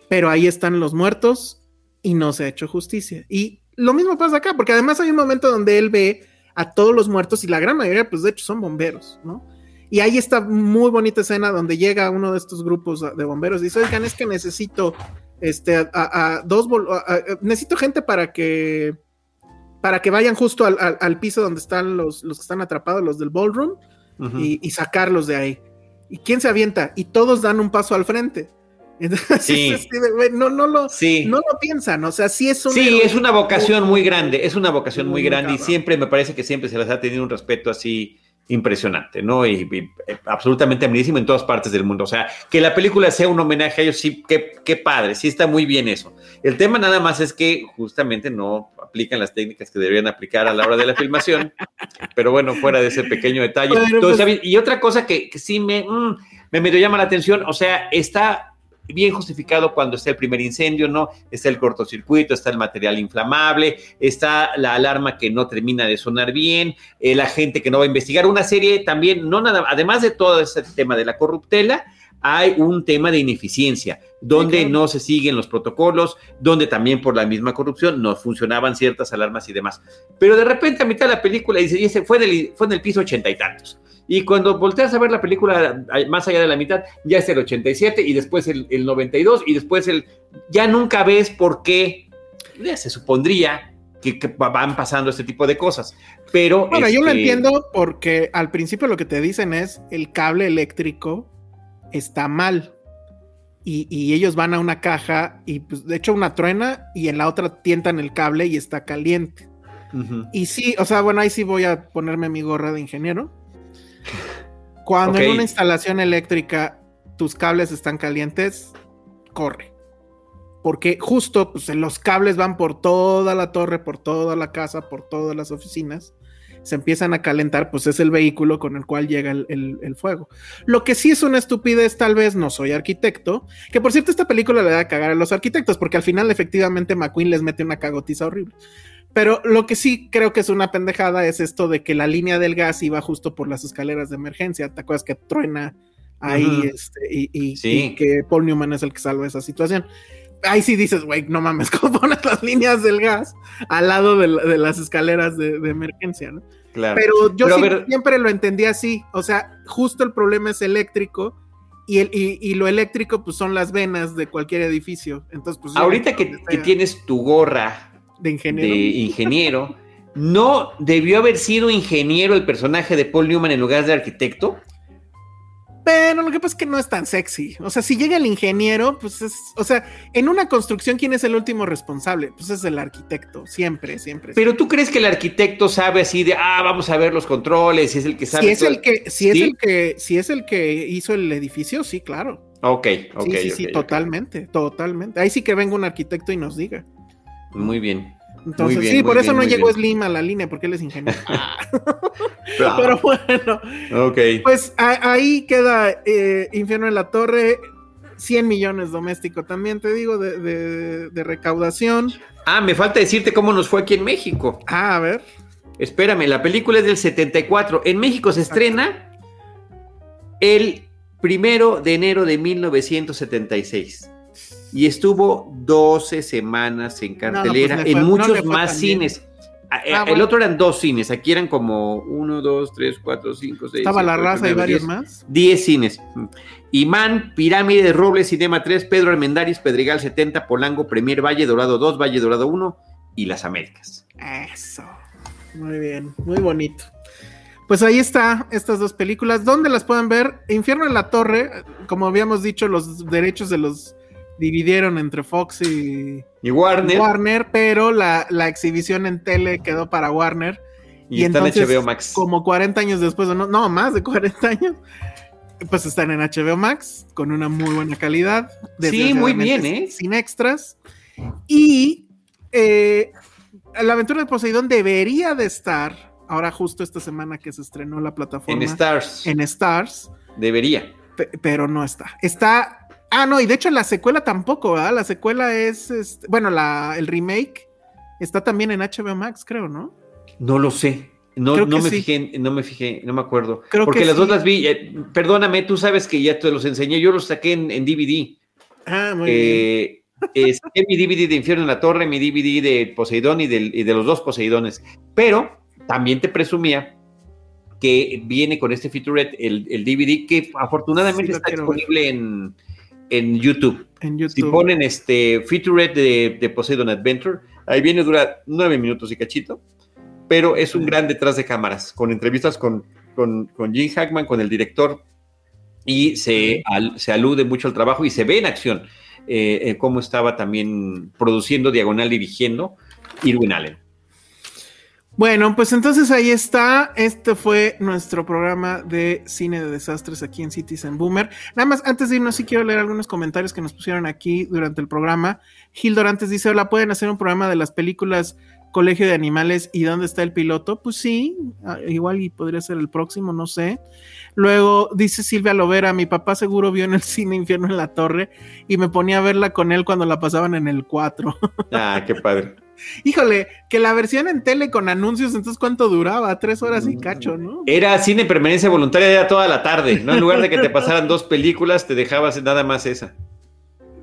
Pero ahí están los muertos y no se ha hecho justicia. Y lo mismo pasa acá, porque además hay un momento donde él ve a todos los muertos y la gran mayoría, pues de hecho, son bomberos, ¿no? Y ahí está muy bonita escena donde llega uno de estos grupos de bomberos y dice, oigan, es que necesito este, a, a- a dos, a- necesito gente para que, para que vayan justo al, al- al piso donde están los, los que están atrapados, los del ballroom, y, y sacarlos de ahí. ¿Y quién se avienta? Y todos dan un paso al frente. Entonces, Sí. no, no, lo, Sí. no lo piensan, o sea, sí es un... Sí, es una vocación muy grande, es una vocación muy Muy grande y siempre me parece que siempre se les ha tenido un respeto así impresionante, ¿no? Y, y, eh, absolutamente admirísimo en todas partes del mundo. O sea, que la película sea un homenaje a ellos, sí, qué, qué padre, sí está muy bien eso. El tema nada más es que justamente no aplican las técnicas que deberían aplicar a la hora de la filmación, pero bueno, fuera de ese pequeño detalle. Bueno, pues-. Y otra cosa que, que sí me, mm, me medio llama la atención, o sea, está bien justificado cuando está el primer incendio, ¿no? Está el cortocircuito, está el material inflamable, está la alarma que no termina de sonar bien, eh, la gente que no va a investigar. Una serie también, no nada, además de todo ese tema de la corruptela, hay un tema de ineficiencia, donde Sí, claro. no se siguen los protocolos, donde también por la misma corrupción no funcionaban ciertas alarmas y demás. Pero de repente a mitad de la película dice, y ese fue, del, fue en el piso ochenta y tantos. Y cuando volteas a ver la película más allá de la mitad, ya es el 87 y después el, el 92 y después el... Ya nunca ves por qué ya se supondría que, que va- van pasando este tipo de cosas. Pero... Bueno, yo lo este, entiendo porque al principio lo que te dicen es el cable eléctrico está mal. Y, y ellos van a una caja y pues de hecho una truena y en la otra tientan el cable y está caliente. Y sí, o sea, bueno, ahí sí voy a ponerme mi gorra de ingeniero. Cuando en una instalación eléctrica tus cables están calientes, corre. Porque justo pues, los cables van por toda la torre, por toda la casa, por todas las oficinas. Se empiezan a calentar, pues es el vehículo con el cual llega el, el, fuego. Lo que sí es una estupidez, tal vez no soy arquitecto, que por cierto esta película le da a cagar a los arquitectos, porque al final efectivamente McQueen les mete una cagotiza horrible. Pero lo que sí creo que es una pendejada es esto de que la línea del gas iba justo por las escaleras de emergencia. ¿Te acuerdas que truena ahí este, y, que Paul Newman es el que salva esa situación? Ahí sí dices, güey, no mames, ¿cómo pones las líneas del gas al lado de, las escaleras de, emergencia, no? Claro. Pero yo siempre lo entendí así. O sea, justo el problema es eléctrico. Y, el, y, lo eléctrico, pues son las venas de cualquier edificio. Entonces, pues. Ahorita que, que tienes tu gorra de ingeniero. ingeniero. ¿No debió haber sido ingeniero el personaje de Paul Newman en lugar de arquitecto? Pero lo que pasa es que no es tan sexy. O sea, si llega el ingeniero, pues es. O sea, en una construcción, ¿quién es el último responsable? Pues es el arquitecto, siempre, siempre. Pero tú crees que el arquitecto sabe así de, ah, vamos a ver los controles, si es el que sabe. Si es el que, si es el que, si es el que hizo el edificio, sí, claro. Ok, ok. Sí, sí, sí, totalmente, totalmente. Ahí sí que venga un arquitecto y nos diga. Muy bien. Entonces, sí, por eso no llegó Slim a la línea, porque él es ingeniero. Pero bueno. Ok. Pues ahí queda eh, Infierno en la Torre. 100 millones doméstico también, te digo, de, recaudación. Ah, me falta decirte cómo nos fue aquí en México. Ah, a ver. Espérame, la película es del 74. En México se estrena el primero de enero de 1976 y estuvo 12 semanas en cartelera pues en muchos más cines. Ah, ah, el otro eran dos cines, aquí eran como 1, 2, 3, 4, 5, 6. Estaba La Raza y varios más. 10 cines. Imán, Pirámide, Robles, Cinema 3, Pedro Armendáriz, Pedregal 70, Polango, Premier, Valle Dorado 2, Valle Dorado 1 y Las Américas. Eso. Muy bien, muy bonito. Pues ahí está, estas dos películas. ¿Dónde las pueden ver? Infierno en la Torre, como habíamos dicho, los derechos de los dividieron entre Fox y, Warner. Warner, pero la, exhibición en tele quedó para Warner. Y, entonces, en HBO Max. Como 40 años después, no, no, más de 40 años, pues están en HBO Max con una muy buena calidad. Sí, muy bien, ¿eh? Sin extras. Y eh, la aventura de Poseidón debería de estar, ahora justo esta semana que se estrenó la plataforma. En Stars. En Stars. Debería. Pero no está. Está Ah, no, y de hecho la secuela tampoco, ¿verdad? La secuela es, este, bueno, la, el remake está también en HBO Max, creo, ¿no? No lo sé. No, no me fijé, no me fijé, no me acuerdo. Porque las dos las vi. Eh, perdóname, tú sabes que ya te los enseñé. Yo los saqué en, DVD. Ah, muy bien. Eh, mi DVD de Infierno en la Torre, mi DVD de Poseidón y, de los dos Poseidones. Pero también te presumía que viene con este featurette el, el DVD que afortunadamente está disponible en, en YouTube. Si ponen este featurette de, de Poseidon Adventure, ahí viene, dura nueve minutos y cachito, pero es un gran detrás de cámaras, con entrevistas con, con, Jim Hackman, con el director, y se, se, alude mucho al trabajo y se ve en acción eh, eh, cómo estaba también produciendo, diagonal, dirigiendo Irwin Allen. Bueno, pues entonces ahí está. Este fue nuestro programa de cine de desastres aquí en Citizen Boomer. Nada más, antes de irnos, sí quiero leer algunos comentarios que nos pusieron aquí durante el programa. Gil Dorantes dice: Hola, ¿pueden hacer un programa de las películas Colegio de Animales y dónde está el piloto? Pues sí, ah, igual y podría ser el próximo, no sé. Luego dice Silvia Lovera: Mi papá seguro vio en el cine Infierno en la Torre y me ponía a verla con él cuando la pasaban en el 4. Ah, qué padre. Híjole, que la versión en tele con anuncios, entonces ¿cuánto duraba? Tres horas y cacho, ¿no? Era cine permanencia voluntaria ya toda la tarde, ¿no? En lugar de que te pasaran dos películas, te dejabas nada más esa.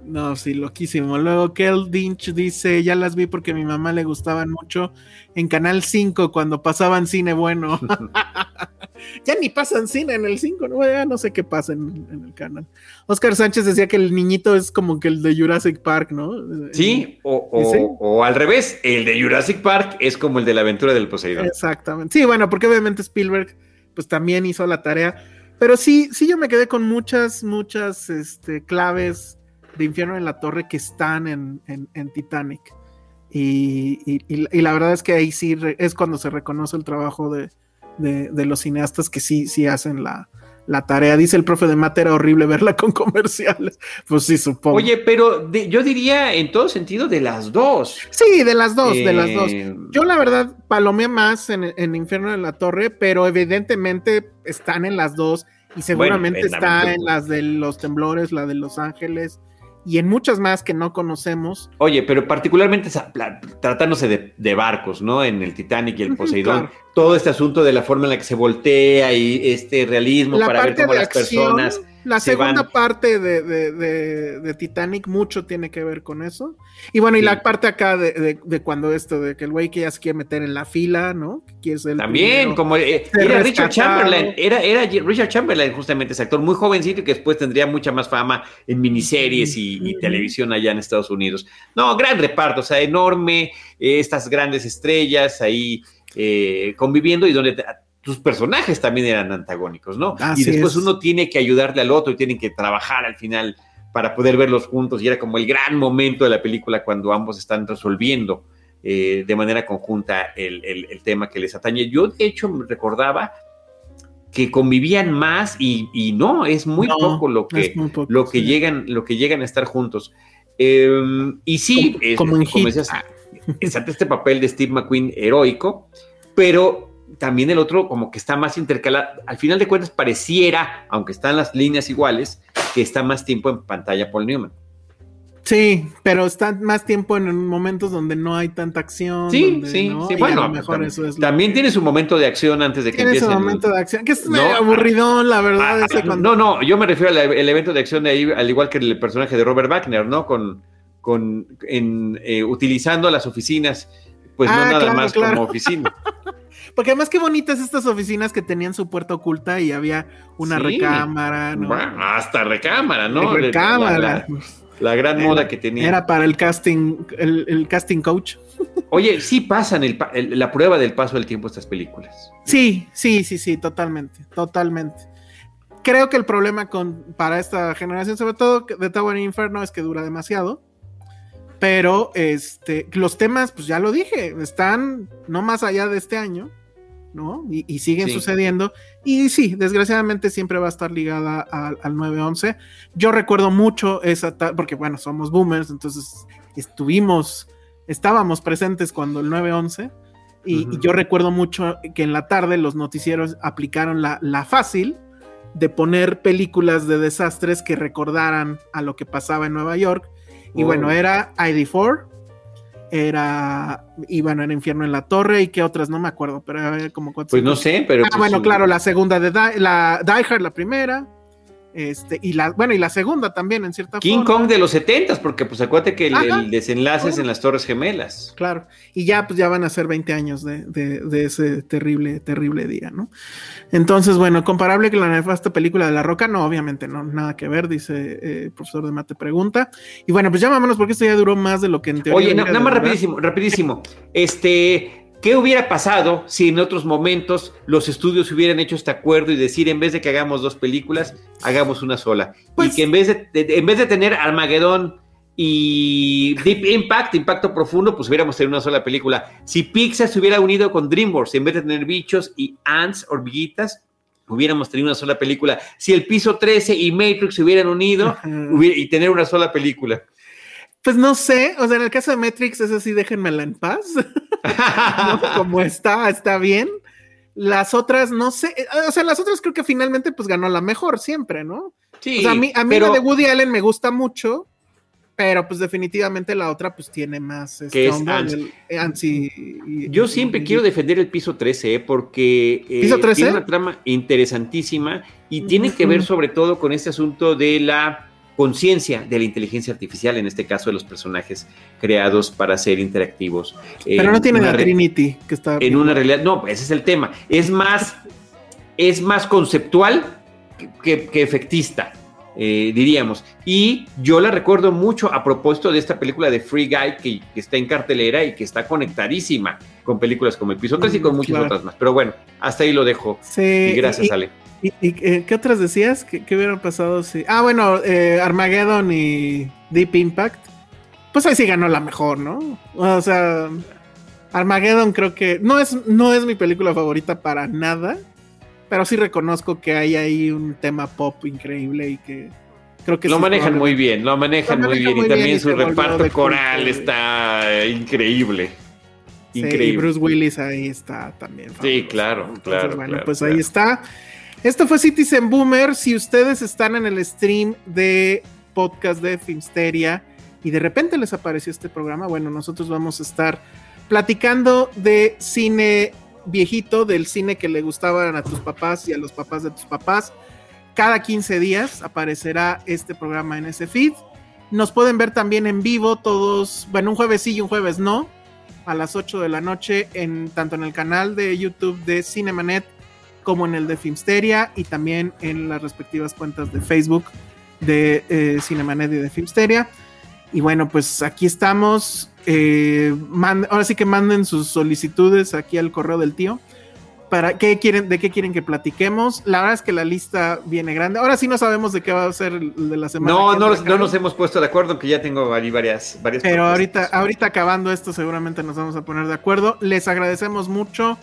No, sí, loquísimo. Luego Kel Dinch dice, ya las vi porque a mi mamá le gustaban mucho en Canal 5 cuando pasaban cine bueno. ya ni pasan cine en el 5, ¿no? Ya no sé qué pasa en, el canal. Oscar Sánchez decía que el niñito es como que el de Jurassic Park, ¿no? Sí, o, o, al revés, el de Jurassic Park es como el de la aventura del Poseidón. Exactamente. Sí, bueno, porque obviamente Spielberg pues también hizo la tarea. Pero sí, sí yo me quedé con muchas, muchas este, claves de Infierno en la Torre que están en, Titanic. Y, la verdad es que ahí sí es cuando se reconoce el trabajo de, los cineastas que sí, sí hacen la, la tarea. Dice el profe de mate, era horrible verla con comerciales. Pues sí, supongo. Oye, pero yo diría en todo sentido de las dos. Sí, de las dos, de las dos. Eh, yo la verdad palomé más en, en, Infierno de la Torre, pero evidentemente están en las dos y seguramente está en las de los temblores, la de Los Ángeles y en muchas más que no conocemos. Oye, pero particularmente tratándose de, barcos, ¿no? En el Titanic y el Poseidón, todo este asunto de la forma en la que se voltea y este realismo para ver cómo las personas la segunda parte de, Titanic mucho tiene que ver con eso. Y bueno, y la parte acá de, cuando esto, de que el güey que ya se quiere meter en la fila, ¿no? Que También, como eh, era Richard Chamberlain, era, era Richard Chamberlain justamente ese actor muy jovencito y que después tendría mucha más fama en miniseries y, televisión allá en Estados Unidos. No, gran reparto, o sea, enorme, eh, estas grandes estrellas ahí eh, conviviendo y donde tus personajes también eran antagónicos, ¿no? y después uno tiene que ayudarle al otro y tienen que trabajar al final para poder verlos juntos y era como el gran momento de la película cuando ambos están resolviendo eh, de manera conjunta el, tema que les atañe. Yo de hecho me recordaba que convivían más y, no, es muy poco lo que, lo que llegan, lo que llegan a estar juntos. Em, y sí, como, decías, este papel de Steve McQueen heroico, pero también el otro como que está más intercalado. Al final de cuentas pareciera, aunque están las líneas iguales, que está más tiempo en pantalla Paul Newman. Sí, pero está más tiempo en momentos donde no hay tanta acción. Sí, sí, sí. Bueno, mejor eso es también tiene su momento de acción antes de que empiece. Tiene su momento de acción, que es aburridón, la verdad. Ah, no, no, yo me refiero al evento de acción de ahí, al igual que el personaje de Robert Wagner, ¿no? Con, con en, eh, utilizando las oficinas, pues no ah, nada más como oficina. Porque además qué bonitas estas oficinas que tenían su puerta oculta y había una recámara, ¿no? hasta recámara, ¿no? Recámara. La, gran moda que tenía. Era para el casting, el, casting coach. Oye, sí pasan la prueba del paso del tiempo estas películas. Sí, sí, sí, sí, totalmente, totalmente. Creo que el problema con, para esta generación, sobre todo de Tower Inferno, es que dura demasiado. Pero este, los temas, pues ya lo dije, están no más allá de este año. ¿no? Y, siguen sucediendo. Y sí, desgraciadamente siempre va a estar ligada al, al 911. Yo recuerdo mucho esa, porque bueno, somos boomers, entonces estuvimos, estábamos presentes cuando el 911. Y, y yo recuerdo mucho que en la tarde los noticieros aplicaron la, la fácil de poner películas de desastres que recordaran a lo que pasaba en Nueva York. Y bueno, era ID4, era iban al infierno en la torre y qué otras no me acuerdo pero había como cuatro pues no sé pero ah, pues bueno claro la segunda de la Die Hard la primera este, y la, bueno, y la segunda también, en cierta King Kong de los 70 porque pues acuérdate que el, desenlace es en las Torres Gemelas. Claro, y ya pues ya van a ser 20 años de, ese terrible, terrible día, ¿no? Entonces, bueno, comparable que la nefasta película de La Roca, no, obviamente no, nada que ver, dice eh, el profesor de Mate Pregunta. Y bueno, pues ya vámonos porque esto ya duró más de lo que en teoría. Oye, nada más rapidísimo, rapidísimo. Este, ¿Qué hubiera pasado si en otros momentos los estudios hubieran hecho este acuerdo y decir, en vez de que hagamos dos películas, hagamos una sola? y pues que en vez de, en vez de tener Armagedón y Deep Impact, Impacto Profundo, pues hubiéramos tenido una sola película. Si Pixar se hubiera unido con DreamWorks, en vez de tener bichos y ants, hormiguitas, hubiéramos tenido una sola película. Si el piso 13 y Matrix se hubieran unido y tener una sola película. Pues no sé, o sea, en el caso de Matrix, eso sí, déjenmela en paz. Como está, está bien. Las otras, no sé, eh, o sea, las otras creo que finalmente pues ganó la mejor siempre, ¿no? Sí. O sea, a mí, a mí la de Woody Allen me gusta mucho, pero pues definitivamente la otra pues tiene más este, Yo siempre quiero defender el piso 13 ¿eh? porque eh, tiene una trama interesantísima y tiene que ver sobre todo con este asunto de la conciencia de la inteligencia artificial, en este caso de los personajes creados para ser interactivos. Pero no tiene la Trinity que está... En una realidad, no, ese es el tema. Es más, es más conceptual que, efectista. Eh, diríamos. Y yo la recuerdo mucho a propósito de esta película de Free Guy que, está en cartelera y que está conectadísima con películas como El Piso 3 y con muchas otras más. Pero bueno, hasta ahí lo dejo. Sí, y gracias, Ale. ¿Y, eh, qué otras decías? ¿Qué, hubieran pasado si.? Ah, bueno, eh, Armageddon y Deep Impact. Pues ahí sí ganó la mejor, ¿no? O sea, Armageddon creo que. No es, no es mi película favorita para nada. pero sí reconozco que hay ahí un tema pop increíble y que creo que lo sí, manejan muy bien, lo manejan Lo muy bien muy y bien también y su reparto coral culto, está eh, increíble. Sí, y Increíble. Bruce Willis ahí está también. Sí, fabuloso. claro, Entonces, claro, Bueno, claro, pues claro. ahí está. Esto fue Citizen Boomer. Si ustedes están en el stream de podcast de Filmsteria y de repente les apareció este programa, bueno, nosotros vamos a estar platicando de cine viejito, del cine que le gustaban a tus papás y a los papás de tus papás. Cada 15 días aparecerá este programa en ese feed. Nos pueden ver también en vivo todos, bueno, un jueves sí y un jueves no, a las 8 de la noche, en, tanto en el canal de YouTube de Cinemanet como en el de Filmsteria y también en las respectivas cuentas de Facebook de eh, Cinemanet y de Filmsteria. Y bueno, pues aquí estamos. eh, ahora sí que manden sus solicitudes aquí al correo del tío. Para qué quieren, de qué quieren que platiquemos. La verdad es que la lista viene grande. Ahora sí no sabemos de qué va a ser el de la semana. No, que no, nos- no nos hemos puesto de acuerdo, aunque ya tengo ahí varias, varias Pero ahorita, propuestas. ahorita acabando esto, seguramente nos vamos a poner de acuerdo. Les agradecemos mucho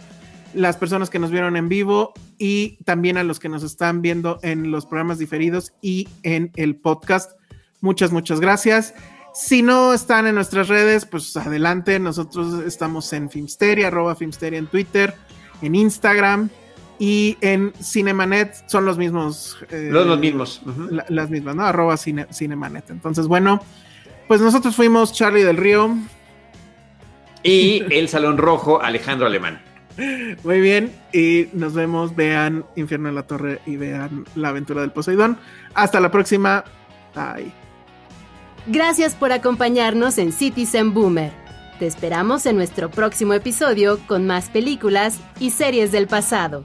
las personas que nos vieron en vivo y también a los que nos están viendo en los programas diferidos y en el podcast. Muchas, muchas gracias. Si no están en nuestras redes, pues adelante. Nosotros estamos en Filmsteria, arroba Filmsteria en Twitter, en Instagram y en Cinemanet. Son los mismos. eh, Los, los mismos. la- las mismas, ¿no? Arroba cine- Cinemanet. Entonces, bueno, pues nosotros fuimos Charlie del Río. Y el Salón Rojo, Alejandro Alemán. Muy bien. Y nos vemos. Vean Infierno en la Torre y vean La Aventura del Poseidón. Hasta la próxima. Bye. Gracias por acompañarnos en Citizen Boomer. Te esperamos en nuestro próximo episodio con más películas y series del pasado.